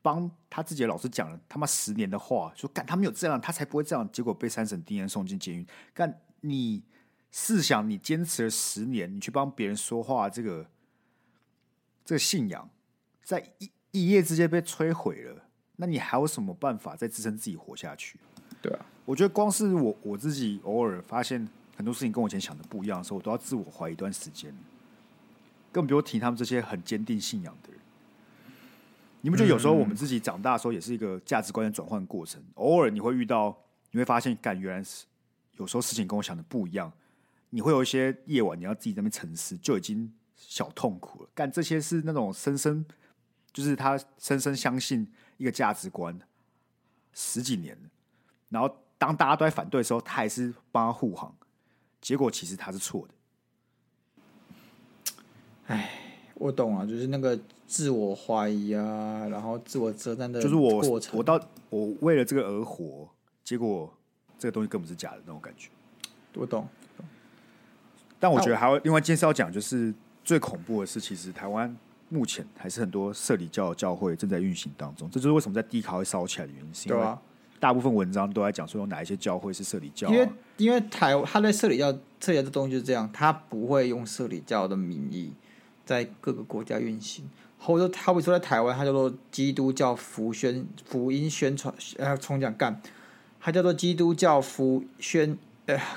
帮他自己的老师讲了他妈十年的话，说干他没有这样，他才不会这样，结果被三审定谳送进监狱。干你试想，你坚持了十年，你去帮别人说话，这个这个信仰在一一夜之间被摧毁了，那你还有什么办法再支撑自己活下去？对啊。我觉得光是我我自己偶尔发现很多事情跟我以前想的不一样的时候，我都要自我怀疑一段时间。更不用提他们这些很坚定信仰的人。你们觉得有时候我们自己长大的时候，也是一个价值观的转换过程。偶尔你会遇到，你会发现，干原来是有时候事情跟我想的不一样。你会有一些夜晚，你要自己在那边沉思，就已经小痛苦了。干这些是那种深深，就是他深深相信一个价值观十几年了，然后。当大家都在反对的时候，他还是帮他护航，结果其实他是错的。哎，我懂啊，就是那个自我怀疑啊，然后自我责难的，就是我我到我为了这个而活，结果这个东西根本是假的那种感觉。我懂，但我觉得还有另外一件事要讲，就是最恐怖的是，其实台湾目前还是很多社里教教会正在运行当中，这就是为什么在 D 卡会烧起来的原因，是因为。大部分文章都在讲说有哪一些教会是社里教，啊，因为因为台他在社里教，社里教这东西就是这样，他不会用社里教的名义在各个国家运行，或者他会说在台湾，他叫做基督教福宣福音宣传，呃，重讲干，他叫做基督教福宣，呃。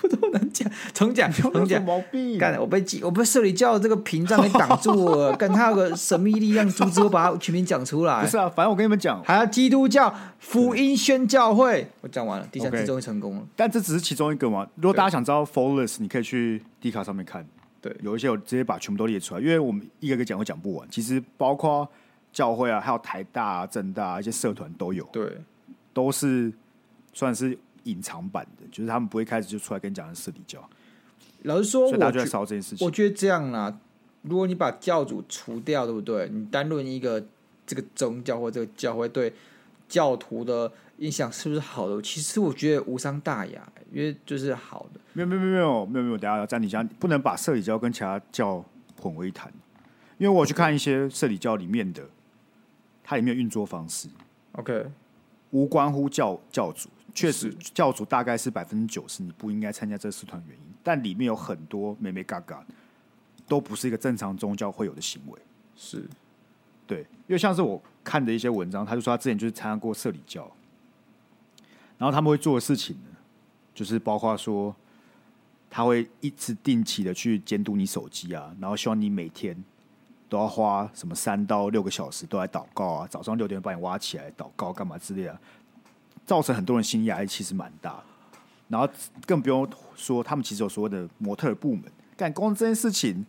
不都能讲？重讲，重讲。毛病。干！我被记，我被社里教这个屏障给挡住了。干！他有个神秘力量阻止我把它全名讲出来。不是啊，反正我跟你们讲，还有基督教福音宣教会。我讲完了，第三次终于成功了。但这只是其中一个嘛。如果大家想知道 full list，你可以去 D 卡上面看。对，有一些我直接把全部都列出来，因为我们一个一个讲会讲不完。其实包括教会啊，还有台大、啊、政大、啊、一些社团都有。对，都是算是。隐藏版的，就是他们不会开始就出来跟你讲的社里教。老实说，所以大家就在烧这件事情。我觉得这样啦，如果你把教主除掉，对不对？你单论一个这个宗教或这个教会对教徒的印象是不是好的？其实我觉得无伤大雅，因为就是好的。没有没有没有没有没有，等下要暂停一下，不能把社里教跟其他教混为一谈。因为我去看一些社里教里面的，它里面运作方式，OK，无关乎教教主。确实，教主大概是百分之九十你不应该参加这个社团原因，但里面有很多眉眉角角，都不是一个正常宗教会有的行为。是，对，因为像是我看的一些文章，他就说他之前就是参加过社里教，然后他们会做的事情呢，就是包括说，他会一直定期的去监督你手机啊，然后希望你每天都要花什么三到六个小时都来祷告啊，早上六点把你挖起来祷告干嘛之类的，造成很多人心理压力其实蛮大。然后更不用说，他们其实有所谓的模特部门，干工这件事情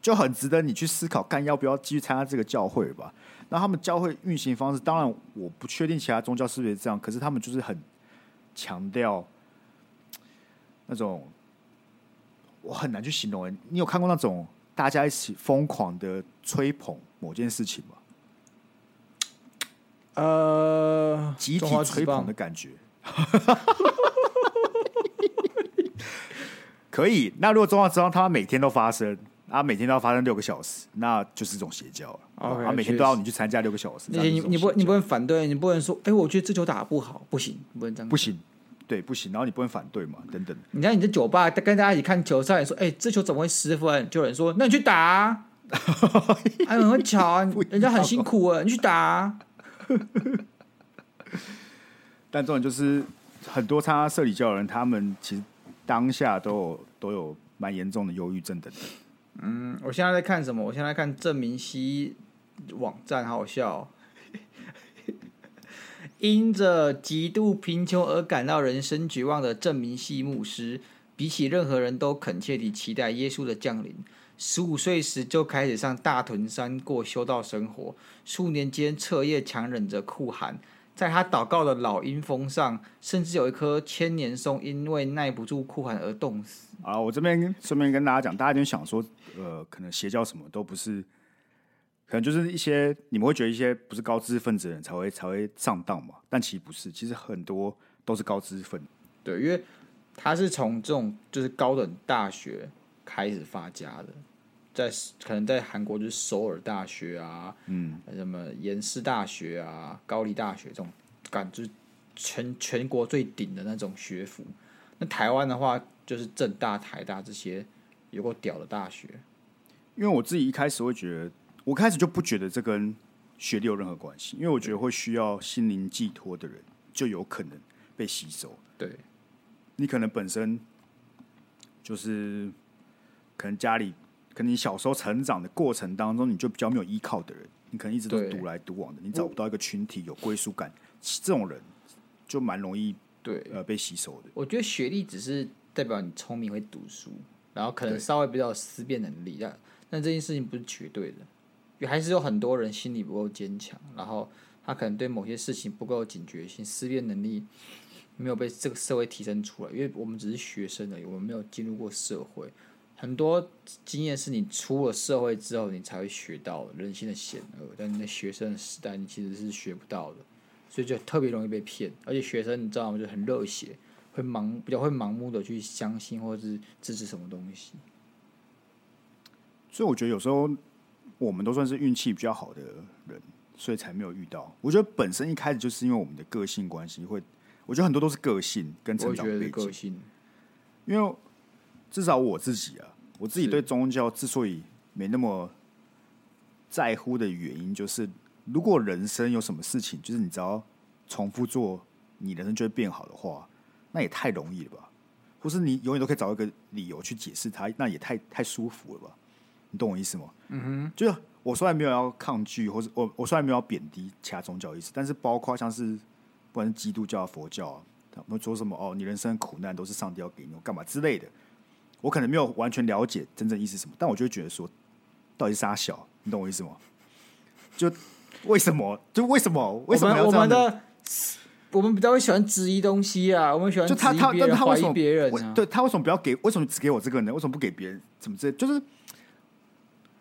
就很值得你去思考，看要不要继续参加这个教会吧。那他们教会运行方式，当然我不确定其他宗教是不是这样，可是他们就是很强调那种，我很难去形容。你有看过那种大家一起疯狂的吹捧某件事情吗？呃，集体吹捧的感觉。可以。那如果中华之邦他每天都发生？啊，每天都要发生六个小时，那就是一种邪教了。啊每天都要你去参加六个小时，你你不你不能反对，你不能说，哎、欸，我觉得这球打得不好，不行，不能这样，不行，对，不行。然后你不能反对嘛，等等。你在你在酒吧跟大家一起看球赛，说，哎、欸，这球怎么会失分？就有人说，那你去打、啊，哎，很巧啊，人家很辛苦啊，你去打、啊。但重点就是，很多参加社里教的人，他们其实当下都有都有蛮严重的忧郁症等等。嗯，我现在在看什么？我现在在看郑明熙网站，好笑。因着极度贫穷而感到人生绝望的郑明熙牧师，比起任何人都恳切地期待耶稣的降临。十五岁时就开始上大屯山过修道生活，数年间彻夜强忍着酷寒。在他祷告的老鹰峰上，甚至有一棵千年松因为耐不住酷寒而冻死。啊，我这边顺便跟大家讲，大家就想说，呃，可能邪教什么都不是，可能就是一些你们会觉得一些不是高知识分子的人才会才会上当嘛，但其实不是，其实很多都是高知识分子。对，因为他是从这种就是高等大学开始发家的。在可能在韩国就是首尔大学啊，嗯，什么延世大学啊、高丽大学这种，感就是全全国最顶的那种学府。那台湾的话，就是政大、台大这些有过屌的大学。因为我自己一开始会觉得，我开始就不觉得这跟学历有任何关系，因为我觉得会需要心灵寄托的人就有可能被吸收。对，你可能本身就是可能家里。可能你小时候成长的过程当中，你就比较没有依靠的人，你可能一直都是独来独往的，你找不到一个群体有归属感，这种人就蛮容易对呃被吸收的。我觉得学历只是代表你聪明会读书，然后可能稍微比较有思辨能力，但但这件事情不是绝对的，也还是有很多人心理不够坚强，然后他可能对某些事情不够警觉性，思辨能力没有被这个社会提升出来，因为我们只是学生而已，我们没有进入过社会。很多经验是你出了社会之后，你才会学到人性的险恶，但你在学生的时代，你其实是学不到的，所以就特别容易被骗。而且学生你知道吗？就很热血，会盲比较会盲目的去相信或者是支持什么东西。所以我觉得有时候我们都算是运气比较好的人，所以才没有遇到。我觉得本身一开始就是因为我们的个性关系，会我觉得很多都是个性跟成长背景，因为。至少我自己啊，我自己对宗教之所以没那么在乎的原因，就是如果人生有什么事情，就是你只要重复做，你人生就会变好的话，那也太容易了吧？或是你永远都可以找一个理由去解释它，那也太太舒服了吧？你懂我意思吗？嗯哼，就是我虽然没有要抗拒，或是我我虽然没有要贬低其他宗教意思，但是包括像是不管是基督教、佛教啊，他们说什么哦，你人生苦难都是上帝要给你，干嘛之类的。我可能没有完全了解真正意思是什么，但我就会觉得说，到底是啥小？你懂我意思吗？就为什么？就为什么？为什么我们的我们比较会喜欢质疑东西啊？我们喜欢就他他但他为什么别人？对他为什么不要给？为什么只给我这个呢？为什么不给别人？怎么这？就是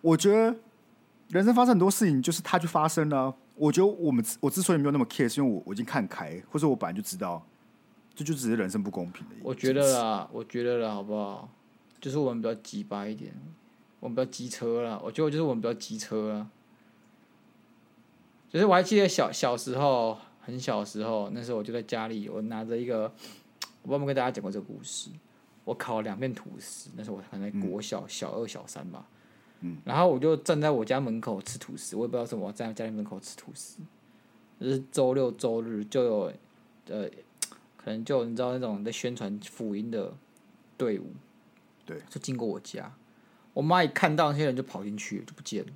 我觉得人生发生很多事情，就是它就发生了。我觉得我们我之所以没有那么 care，是因为我我已经看开，或者我本来就知道，这就只是人生不公平的。我觉得啦，我觉得啦，好不好？就是我们比较急巴一点，我们比较机车啦。我觉得就是我们比较机车啦。就是我还记得小小时候，很小时候，那时候我就在家里，我拿着一个，我有没有跟大家讲过这个故事？我烤了两片吐司，那时候我还在国小、嗯、小二、小三吧。嗯。然后我就站在我家门口吃吐司，我也不知道为什么我站在家里门口吃吐司。就是周六周日就有，呃，可能就你知道那种在宣传福音的队伍，对，就经过我家，我妈一看到那些人就跑进去就不见了，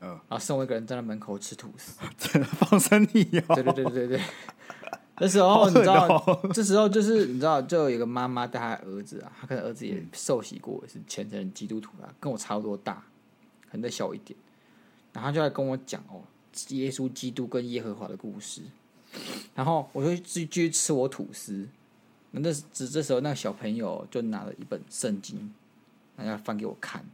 嗯，然后剩我一个人站在那门口吃吐司，放生你哦，对对对对对。那时候你知道，这时候就是你知道，就有一个妈妈带她儿子啊，她可能儿子也受洗过，也是虔诚基督徒啊，跟我差不多大，可能再小一点，然后他就来跟我讲哦，耶稣基督跟耶和华的故事，然后我就继继续吃我吐司，那这这这时候那个小朋友就拿了一本圣经，然后翻给我看，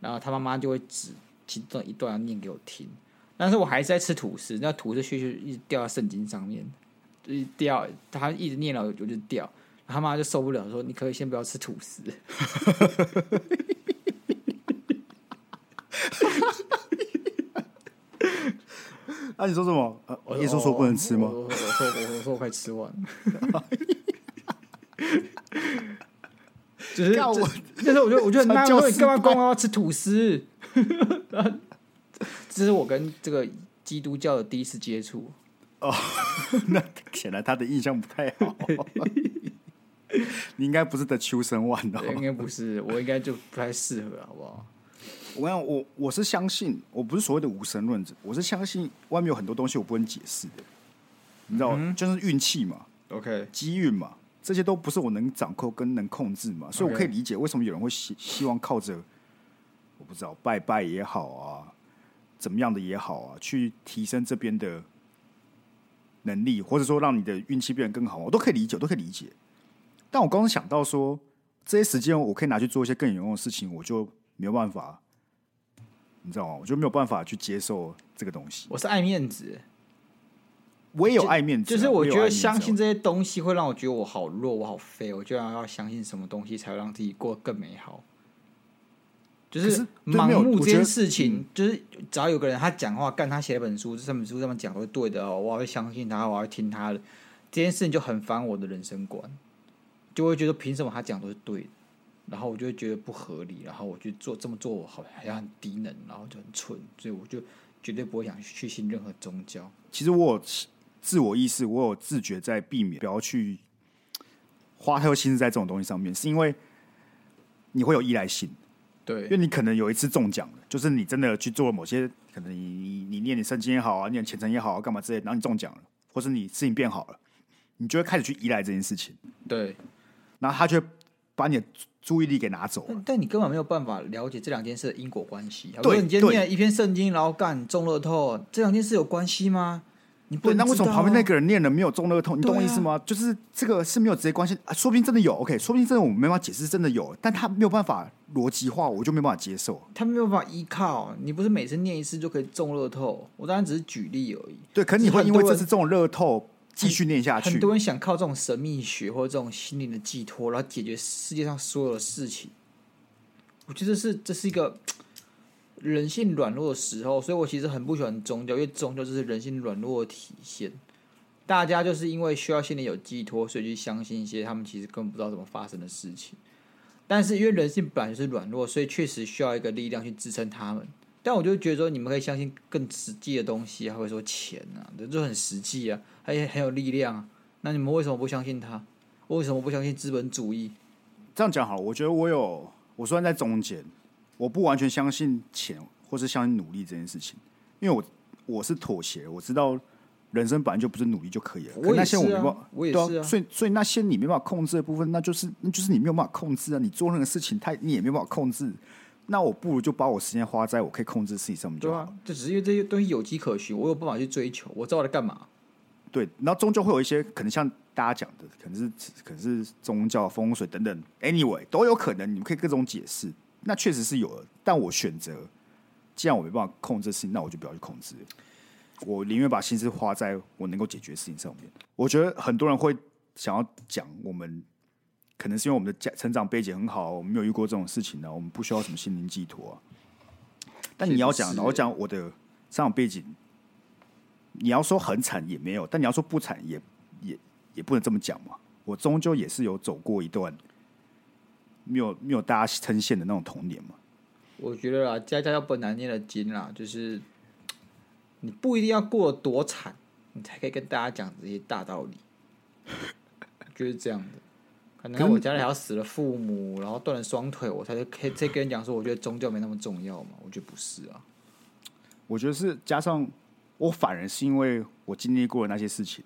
然后他妈妈就会指其中一段要念给我听，但是我还是在吃吐司，那吐司屑屑一直掉在圣经上面。一掉，他一直念了，我就掉，他妈就受不了，说：“你可以先不要吃吐司。”那你说什么？耶稣说不能吃吗？我说我说我说我快吃完了。就是那时候我就我就很纳闷，你干嘛光要吃吐司？这是我跟这个基督教的第一次接触。哦，那显然他的印象不太好。你应该不是 The Chosen One 的，应该不是，我应该就不太适合，好不好？我讲我我是相信，我不是所谓的无神论者，我是相信外面有很多东西我不能解释的，你知道，嗯、就是运气嘛，OK，机运嘛，这些都不是我能掌控跟能控制嘛，所以我可以理解为什么有人会希希望靠着我不知道拜拜也好啊，怎么样的也好啊，去提升这边的。能力，或者说让你的运气变得更好，我都可以理解，我都可以理解。但我刚刚想到说，这些时间我可以拿去做一些更有用的事情，我就没有办法，你知道吗？我就没有办法去接受这个东西。我是爱面子，我也有爱面子啊，就，就是我觉得相信这些东西会让我觉得我好弱，我好废，我就要要相信什么东西才会让自己过得更美好。就是盲目这件事情，就是只要有个人他讲话，干他写一本书，这本书这么讲都是对的哦，我会相信他，我会听他的。这件事情就很烦我的人生观，就会觉得凭什么他讲都是对的，然后我就会觉得不合理，然后我就做这么做，我好像很低能，然后就很蠢，所以我就绝对不会想去信任何宗教。其实我有自我意识，我有自觉在避免不要去花太多心思在这种东西上面，是因为你会有依赖性。对，因为你可能有一次中奖了，就是你真的去做了某些，可能你你你念你圣经也好啊，念虔诚也好啊，干嘛之类，然后你中奖了，或是你事情变好了，你就会开始去依赖这件事情。对，然后他就把你的注意力给拿走了。但，但你根本没有办法了解这两件事的因果关系。对，你今天念了一篇圣经，然后干中乐透，这两件事有关系吗？你不、啊、那为什么旁边那个人念了没有中乐透？你懂我意思吗？啊、就是这个是没有直接关系啊，说不定真的有。OK，说不定真的我们没办法解释，真的有，但他没有办法逻辑化，我就没办法接受。他没有办法依靠，你不是每次念一次就可以中乐透。我当然只是举例而已。对，可你会因为这次中乐透继续念下去很。很多人想靠这种神秘学或者这种心灵的寄托，然后解决世界上所有的事情。我觉得是这是一个。人性软弱的时候，所以我其实很不喜欢宗教，因为宗教就是人性软弱的体现。大家就是因为需要心里有寄托，所以去相信一些他们其实根本不知道怎么发生的事情。但是因为人性本来就是软弱，所以确实需要一个力量去支撑他们。但我就觉得说，你们可以相信更实际的东西，还会说钱啊，这就很实际啊，还很有力量啊。那你们为什么不相信他？为什么不相信资本主义？这样讲好了，我觉得我有，我虽然在中间。我不完全相信钱，或是相信努力这件事情，因为我我是妥协，我知道人生本来就不是努力就可以了。可那些我没办法，我也是啊。啊所以所以那些你没办法控制的部分，那就是那就是你没有办法控制啊。你做任何事情，他你也没办法控制。那我不如就把我时间花在我可以控制的事情上面就好。对啊，就只是因为这些东西有迹可循，我有办法去追求。我知道我在干嘛。对，然后终究会有一些可能像大家讲的，可能是可能是宗教风水等等，anyway 都有可能，你们可以各种解释。那确实是有的，但我选择，既然我没办法控制事情，那我就不要去控制。我宁愿把心思花在我能够解决的事情上面。我觉得很多人会想要讲，我们可能是因为我们的家成长背景很好，我们没有遇过这种事情呢，我们不需要什么心灵寄托啊。但你要讲，我讲我的成长背景，你要说很惨也没有，但你要说不惨也也也不能这么讲嘛。我终究也是有走过一段。没有没有大家称羡的那种童年嘛？我觉得啊，家家有本难念的经啦，就是你不一定要过得多惨，你才可以跟大家讲这些大道理。就是这样的。可能我家里还要死了父母，然后断了双腿，我才可以再跟人讲说，我觉得宗教没那么重要嘛？我觉得不是啊。我觉得是加上我反而是因为我经历过的那些事情，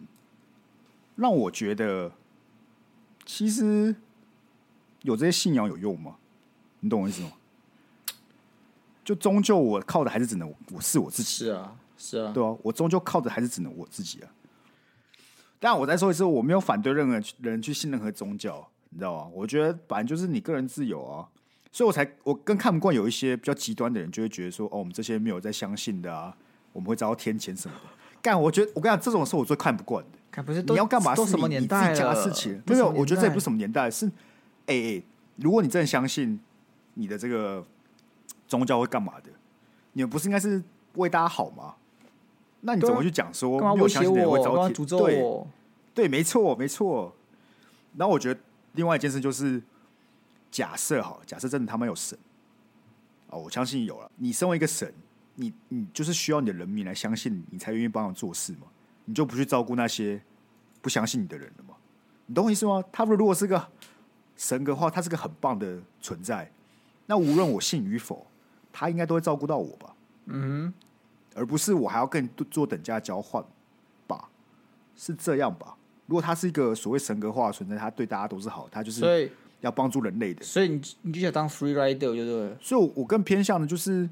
让我觉得其实有这些信仰有用吗？你懂我意思吗？就终究我靠的还是只能我是我自己。是啊，是啊，对啊，我终究靠的还是只能我自己啊。但我再说一次，我没有反对任何人去信任何宗教，你知道吗？我觉得反正就是你个人自由啊，所以我才我更看不惯有一些比较极端的人，就会觉得说，哦，我们这些没有在相信的啊，我们会遭到天谴什么的。干，我觉得我跟你讲，这种事我最看不惯的。看不是你要干嘛？都什么年代了？你自己讲的事情没有，我觉得这也不是什么年代，是哎哎，如果你真的相信你的这个宗教会干嘛的，你们不是应该是为大家好吗？那你怎么去讲说没有相信的人会遭天诅咒？对，对，没错，没错。然后我觉得另外一件事就是，假设好，假设真的他们有神，哦，我相信有了。你身为一个神，你你就是需要你的人民来相信你，你才愿意帮我做事嘛？你就不去照顾那些不相信你的人了吗？你懂我意思吗？他们如果是个神格化，他是个很棒的存在。那无论我信与否，他应该都会照顾到我吧？嗯。而不是我还要跟你做等价交换吧？是这样吧？如果他是一个所谓神格化的存在，他对大家都是好，他就是要帮助人类的。所以你你就想当 free rider 就对了。所以我，我更偏向的就是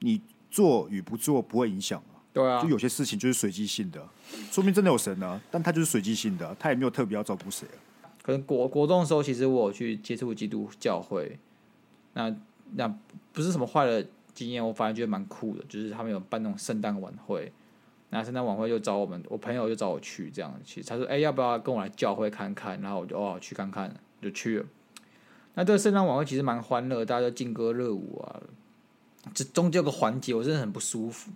你做与不做不会影响啊。对啊，就有些事情就是随机性的，说明真的有神啊，但他就是随机性的，他也没有特别要照顾谁啊。可能国国中的时候，其实我有去接触基督教会，那那不是什么坏的。经验我反而觉得蛮酷的，就是他们有办那种圣诞晚会，那圣诞晚会就找我们，我朋友就找我去这样。其实他说：“哎、要不要跟我来教会看看？”然后我就哦去看看，就去了。那这个圣诞晚会其实蛮欢乐，大家都劲歌热舞啊。这中间有个环节我真的很不舒服，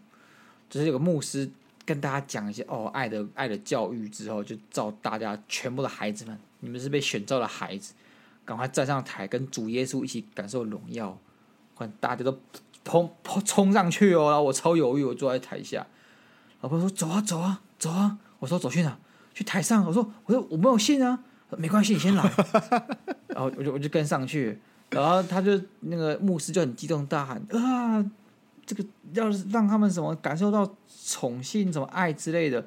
就是有个牧师跟大家讲一些哦爱的爱的教育之后，就召大家全部的孩子们，你们是被选召的孩子，赶快站上台跟主耶稣一起感受荣耀，欢大家都。砰砰冲上去哦！然后我超犹豫，我坐在台下。老婆说：“走啊，走啊，走啊！”我说：“走去哪？去台上。”我说：“我说我没有信啊。”没关系，你先来。然后我就我就跟上去，然后他就那个牧师就很激动大喊：“啊，这个要是让他们什么感受到宠幸、什么爱之类的。”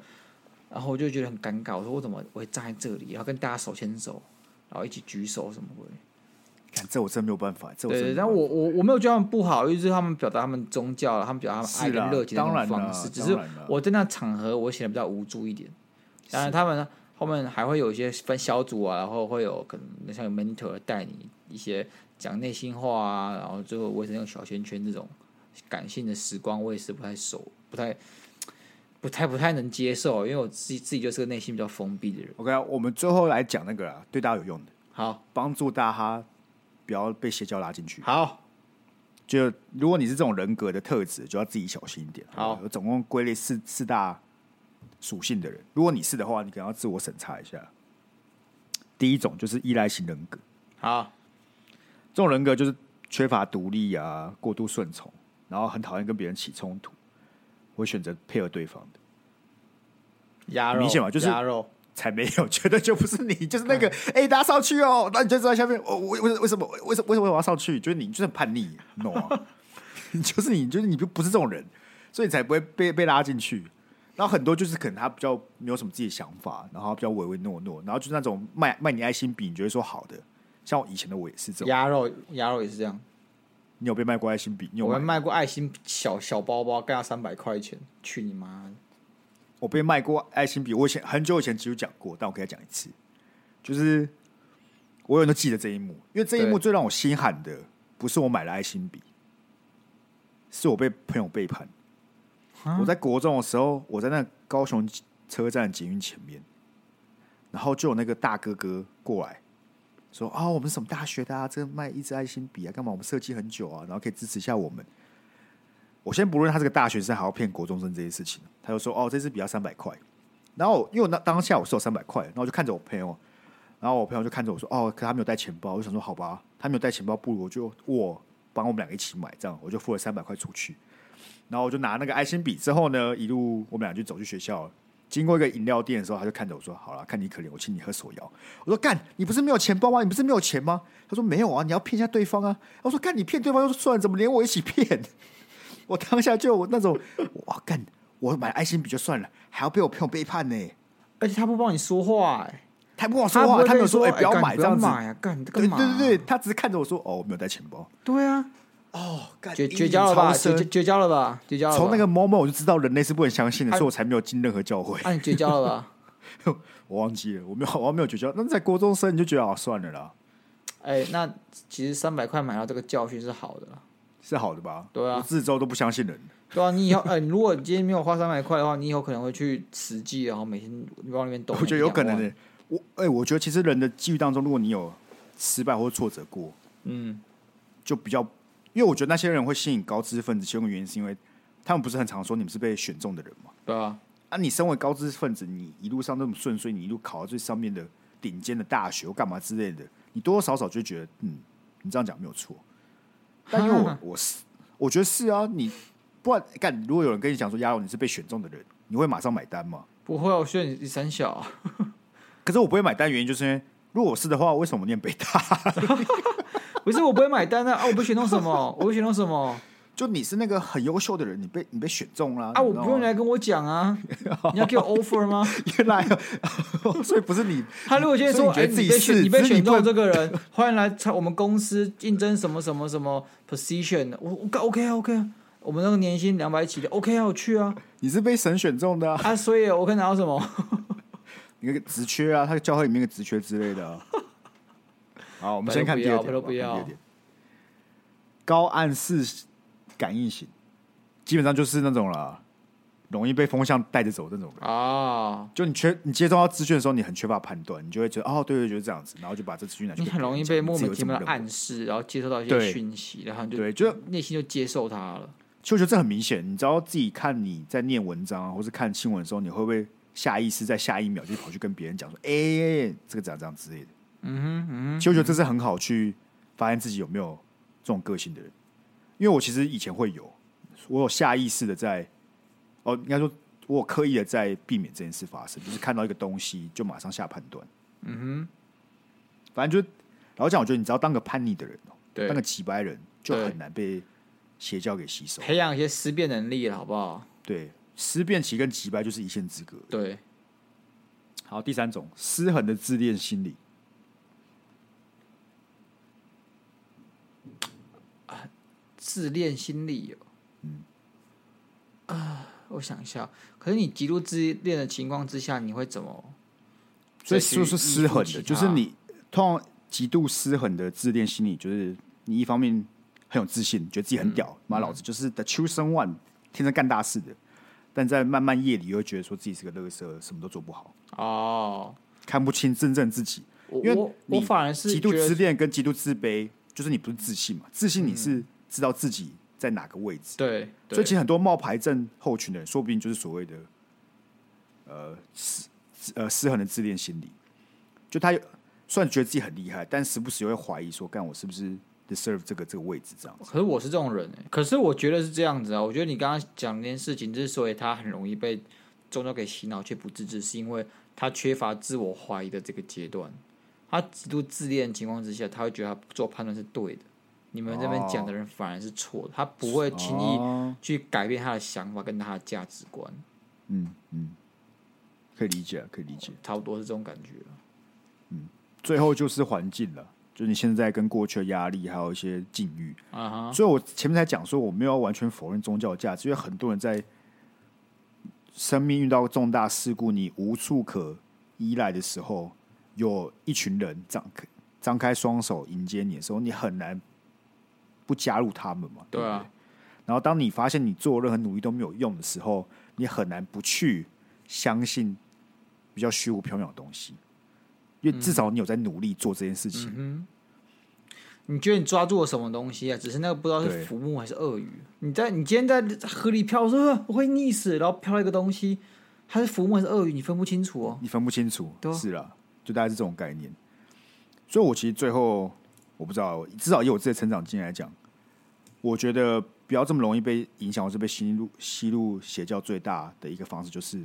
然后我就觉得很尴尬。我说：“我怎么我会站在这里，然后跟大家手牵手，然后一起举手什么鬼？”这我真没有办法。这我对，但我我我没有觉得他们不好，因为是他们表达他们宗教了，他们表达他们爱跟热情的方式。只是我在那场合，我显得比较无助一点。当然，他们后面还会有一些分小组啊，然后会有可能像有 mentor 带你一些讲内心话啊，然后最后我也是那种小圈圈这种感性的时光，我也是不太熟，不太不太不太能接受，因为我自己自己就是个内心比较封闭的人。OK，我们最后来讲那个啊，对大家有用的，好帮助大家。不要被邪教拉进去。好，就如果你是这种人格的特质，就要自己小心一点。好，我总共归类四四大属性的人，如果你是的话，你可能要自我审查一下。第一种就是依赖型人格。好，这种人格就是缺乏独立啊，过度顺从，然后很讨厌跟别人起冲突，会选择配合对方的。鸭肉，明显嘛，就是鸭肉。才没有，绝对就不是你，就是那个哎、欸，大家上去哦，那你就坐在下面。我我为为什么为什么为什么我要上去？就是你就是很叛逆，你懂吗？就是你就是你就不是这种人，所以你才不会被被拉进去。然后很多就是可能他比较没有什么自己的想法，然后比较唯唯诺诺，然后就是那种卖卖你爱心笔，你觉得说好的。像我以前的我也是这种，鸭肉鸭肉也是这样。你有被卖过爱心笔？你有我卖过爱心小小包包，干要三百块钱，去你妈！我被卖过爱心笔，我以前很久以前只有讲过，但我可以讲一次，就是我永远都记得这一幕，因为这一幕最让我心寒的，不是我买了爱心笔，是我被朋友背叛。我在国中的时候，我在那高雄车站捷运前面，然后就有那个大哥哥过来说：“啊，我们什么大学的啊？这个卖一支爱心笔啊，干嘛？我们设计很久啊，然后可以支持一下我们。”我先不论他这个大学生还要骗国中生这些事情，他就说：“哦，这支笔要三百块。”然后因为那当下我是有三百块，然后我就看着我朋友，然后我朋友就看着我说：“哦，可他没有带钱包。”我就想说：“好吧，他没有带钱包，不如我就我帮我们两个一起买，这样我就付了三百块出去。”然后我就拿那个爱心笔之后呢，一路我们俩就走去学校了。经过一个饮料店的时候，他就看着我说：“好了，看你可怜，我请你喝手摇。”我说：“干，你不是没有钱包吗？你不是没有钱吗？”他说：“没有啊，你要骗一下对方啊。”我说：“干，你骗对方就算了，怎么连我一起骗？” 我当下就有那种哇干，我买爱心笔就算了，还要被我朋友背叛呢。而且他不帮你说话，哎，他不帮我说话，他没有说：“哎，不要买这样子呀，干你干嘛？”对对对，他只是看着我说：“哦，我没有带钱包。”对啊。哦，绝绝交了吧？绝绝交了吧？绝交了。从那个 moment 我就知道人类是不能相信的，所以我才没有进任何教会。那你绝交了吧？我忘记了，我没有，我没有绝交。那在国中生你就觉得啊，算了啦。哎，那其实三百块买到这个教训是好的，是好的吧？对啊，我自周都不相信人。对啊，你以后哎，如果你今天没有花三百块的话，你以后可能会去慈济，然后每天往里面抖。我觉得有可能的。我哎，我觉得其实人的际遇当中，如果你有失败或挫折过，嗯，就比较。因为我觉得那些人会吸引高知识分子，其中原因是因为他们不是很常说你们是被选中的人嘛？对啊。啊，你身为高知识分子，你一路上那么顺遂，你一路考到最上面的顶尖的大学或干嘛之类的，你多多少少就觉得，嗯，你这样讲没有错。但因为我 我是我觉得是啊，你不然干，如果有人跟你讲说，亚龙你是被选中的人，你会马上买单吗？不会，我选你三小。可是我不会买单，原因就是因为如果我是的话，为什么我念北大？不是我不会买单啊！啊，我被选中什么？我被选中什么？就你是那个很优秀的人，你被你被选中了啊！我不用你来跟我讲啊！你要给我 offer 吗？原来，所以不是你。他如果现在说，哎，你被选，你被选中这个人，欢迎来参我们公司应征什么什么什么 position？我我 OK 啊 OK 啊，我们那个年薪两百起的 OK 啊，我去啊！你是被神选中的啊！所以我可以拿到什么？一个职缺啊，他教会里面的职缺之类的。好，我们先看第二点。高暗示感应型，基本上就是那种了，容易被风向带着走的那种人啊。就你缺你接收到资讯的时候，你很缺乏判断，你就会觉得哦，对对，就是这样子，然后就把这资讯拿去。你很容易被莫名其妙的暗示，然后接收到一些讯息，然后就对，就内心就接受它了。就觉得这很明显，你知道自己看你在念文章或是看新闻的时候，你会不会下意识在下一秒就跑去跟别人讲说，哎、欸，这个怎样怎样之类的。嗯哼，嗯哼，其实我觉得这是很好去发现自己有没有这种个性的人，因为我其实以前会有，我有下意识的在，哦，应该说我有刻意的在避免这件事发生，就是看到一个东西就马上下判断。嗯哼，反正就老实讲，我觉得你只要当个叛逆的人，对，当个机掰人，就很难被邪教给吸收。培养一些思辨能力了，好不好？对，思辨其实跟机掰就是一线之隔。对，好，第三种失衡的自恋心理。自恋心理哦，嗯，啊，我想一下，可是你极度自恋的情况之下，你会怎么？所以就是失衡的，就是你通常极度失衡的自恋心理，就是你一方面很有自信，觉得自己很屌，妈、嗯、老子就是 the chosen one，天生干大事的，但在漫漫夜里又会觉得说自己是个乐色，什么都做不好哦，看不清真正自己，因为我反而是极度自恋跟极度自卑，就是你不是自信嘛？自信你是。嗯知道自己在哪个位置，对，所以其实很多冒牌症候群的人，说不定就是所谓的呃失呃失衡的自恋心理。就他虽然觉得自己很厉害，但时不时又会怀疑说，干我是不是 deserve 这个这个位置这样子？可是我是这种人哎，可是我觉得是这样子啊。我觉得你刚刚讲那件事情，之所以他很容易被宗教给洗脑却不自知，是因为他缺乏自我怀疑的这个阶段。他极度自恋的情况之下，他会觉得他做判断是对的。你们这边讲的人反而是错的，他不会轻易去改变他的想法跟他的价值观。嗯嗯，可以理解，可以理解，差不多是这种感觉。嗯，最后就是环境了，就你现在跟过去的压力，还有一些境遇啊。所以我前面才讲说，我没有完全否认宗教的价值，因为很多人在生命遇到重大事故，你无处可依赖的时候，有一群人张开张开双手迎接你的时候，你很难。不加入他们嘛？对啊。对对，然后当你发现你做任何努力都没有用的时候，你很难不去相信比较虚无缥缈的东西，因为至少你有在努力做这件事情。嗯。你觉得你抓住了什么东西啊？只是那个不知道是浮木还是鳄鱼。你在你今天在河里漂，说我会溺死，然后漂了一个东西，它是浮木还是鳄鱼？你分不清楚哦。你分不清楚，对，是啦，就大概是这种概念。所以我其实最后。我不知道，至少以我自己的成长经验来讲，我觉得不要这么容易被影响，或是被吸入吸入邪教最大的一个方式，就是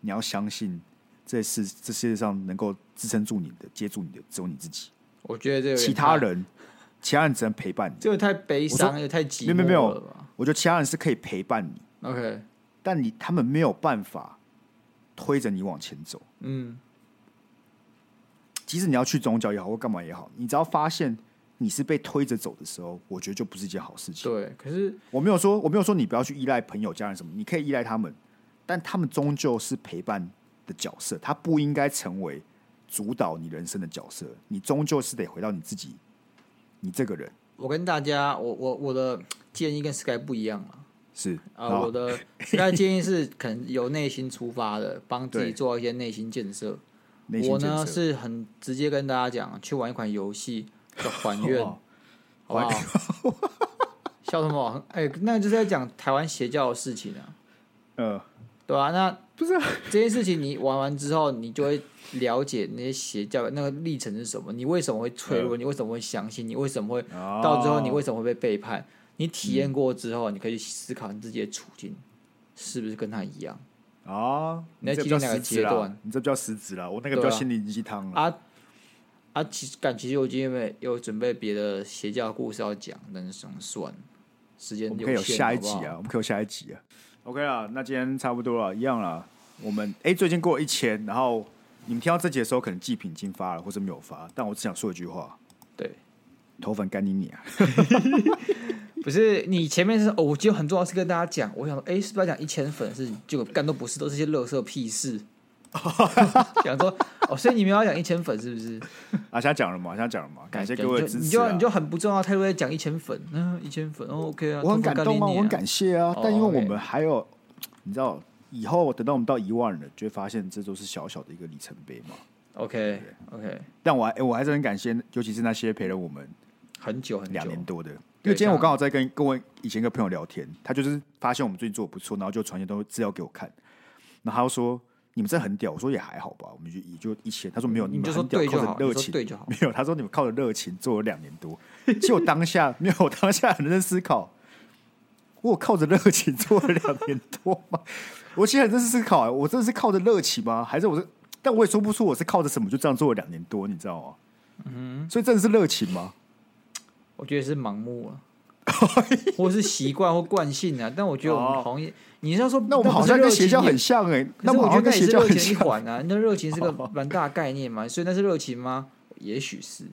你要相信，这是这世界上能够支撑住你的、接住你的，只有你自己。我觉得这个其他人，其他人只能陪伴你。这个太悲伤，又太寂寞了。没有没有，我觉得其他人是可以陪伴你。OK，但你他们没有办法推着你往前走。嗯，即使你要去宗教也好，或干嘛也好，你只要发现你是被推着走的时候，我觉得就不是一件好事情。对，可是我没有说，我没有说你不要去依赖朋友、家人什么，你可以依赖他们，但他们终究是陪伴的角色，他不应该成为主导你人生的角色。你终究是得回到你自己，你这个人。我跟大家，我我我的建议跟 Sky 不一样嘛。是啊，呃、我的 Sky 建议是可能由内心出发的，帮自己做一些内心建设。我呢是很直接跟大家讲，去玩一款游戏叫《还愿》，好不好？笑什么？哎、欸，那就是在讲台湾邪教的事情啊。嗯、呃，对啊，那不是、啊、这件事情，你玩完之后，你就会了解那些邪教那个历程是什么，你为什么会脆弱，呃、你为什么会相信，你为什么会、哦、到最后，你为什么会被背叛？你体验过之后，嗯、你可以思考你自己的处境是不是跟他一样啊？你在体验哪个阶段？你这叫实质了，我那个叫心灵鸡汤啊啊！其实感其实我今天没有准备别的邪教故事要讲，但是想算时间有限，可以有下一集啊，好好我们可以有下一集啊。OK 啊，那今天差不多了，一样了。我们哎、欸，最近过了一千，然后你们听到这集的时候，可能祭品已经发了，或者没有发，但我只想说一句话：对，头粉干你你啊！不是你前面是哦，我觉得很重要是跟大家讲，我想说，哎、欸，是不是要讲一千粉是？就干都不是，都是些乐色屁事。想说哦，所以你们要讲一千粉是不是？啊，现在讲了嘛，现在讲了嘛，感谢各位支持、啊、你就你就很不重要，他就会讲一千粉，嗯，一千粉、哦、，OK 啊，我很感动啊，我很感谢啊，哦、但因为我们还有，哦 okay、你知道，以后等到我们到一万人，就会发现这都是小小的一个里程碑嘛。OK OK，但我还、欸、我还是很感谢，尤其是那些陪了我们很久很久两年多的。因为今天我刚好在跟跟我以前一个朋友聊天，他就是发现我们最近做的不错，然后就传些东西资料给我看，然后他就说你们这很屌，我说也还好吧，我们就也就一千，他说没有，你们很屌，靠着热情，没有，他说你们靠着热情做了两年多，其实我当下没有，我当下很认真思考，我靠着热情做了两年多吗？我现在很认真思考、欸，我真的是靠着热情吗？还是我是？但我也说不出我是靠着什么就这样做了两年多，你知道吗？嗯，所以真的是热情吗？我觉得是盲目啊，或是习惯或惯性啊。但我觉得我们好像，你是要说，那我们好像跟邪教很像哎。那我觉得那也是热情一环啊。那热情是个蛮大概念嘛，所以那是热情吗？也许是，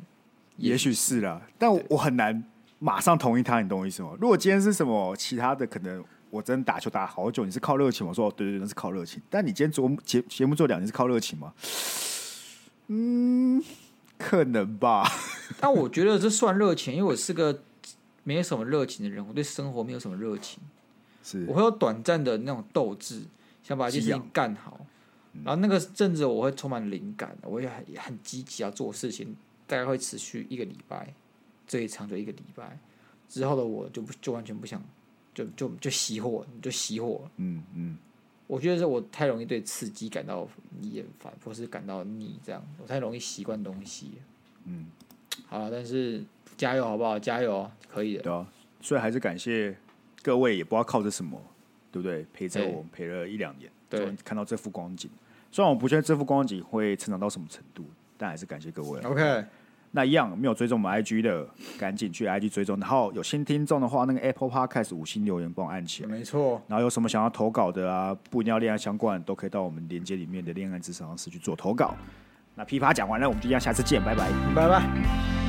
也许是啦。但我很难马上同意他，你懂我意思吗？如果今天是什么其他的，可能我真打球打好久，你是靠热情，我说对对对，那是靠热情。但你今天做节节目做两年是靠热情吗？嗯。可能吧，但我觉得这算热情，因为我是个没有什么热情的人，我对生活没有什么热情，是。我会有短暂的那种斗志，想把这件事情干好，然后那个阵子我会充满灵感，我也很很积极要做事情，大概会持续一个礼拜，最长就一个礼拜，之后的我就不就完全不想，就就就熄火，就熄火，嗯嗯。我觉得是我太容易对刺激感到厌烦，或是感到腻，这样我太容易习惯东西。嗯，好了，但是加油好不好？加油，可以的。对啊，所以还是感谢各位，也不知道靠着什么，对不对？陪着我们陪了一两年，对，看到这幅光景。虽然我不确定这幅光景会成长到什么程度，但还是感谢各位。OK。那一样没有追踪我们 IG 的，赶紧去 IG 追踪。然后有新听众的话，那个 Apple Podcast 五星留言帮我按起来。没错。然后有什么想要投稿的啊，不一定要恋爱相关，都可以到我们连接里面的恋爱咨商室去做投稿。那噼啪讲完了，我们就一样，下次见，拜拜，拜拜。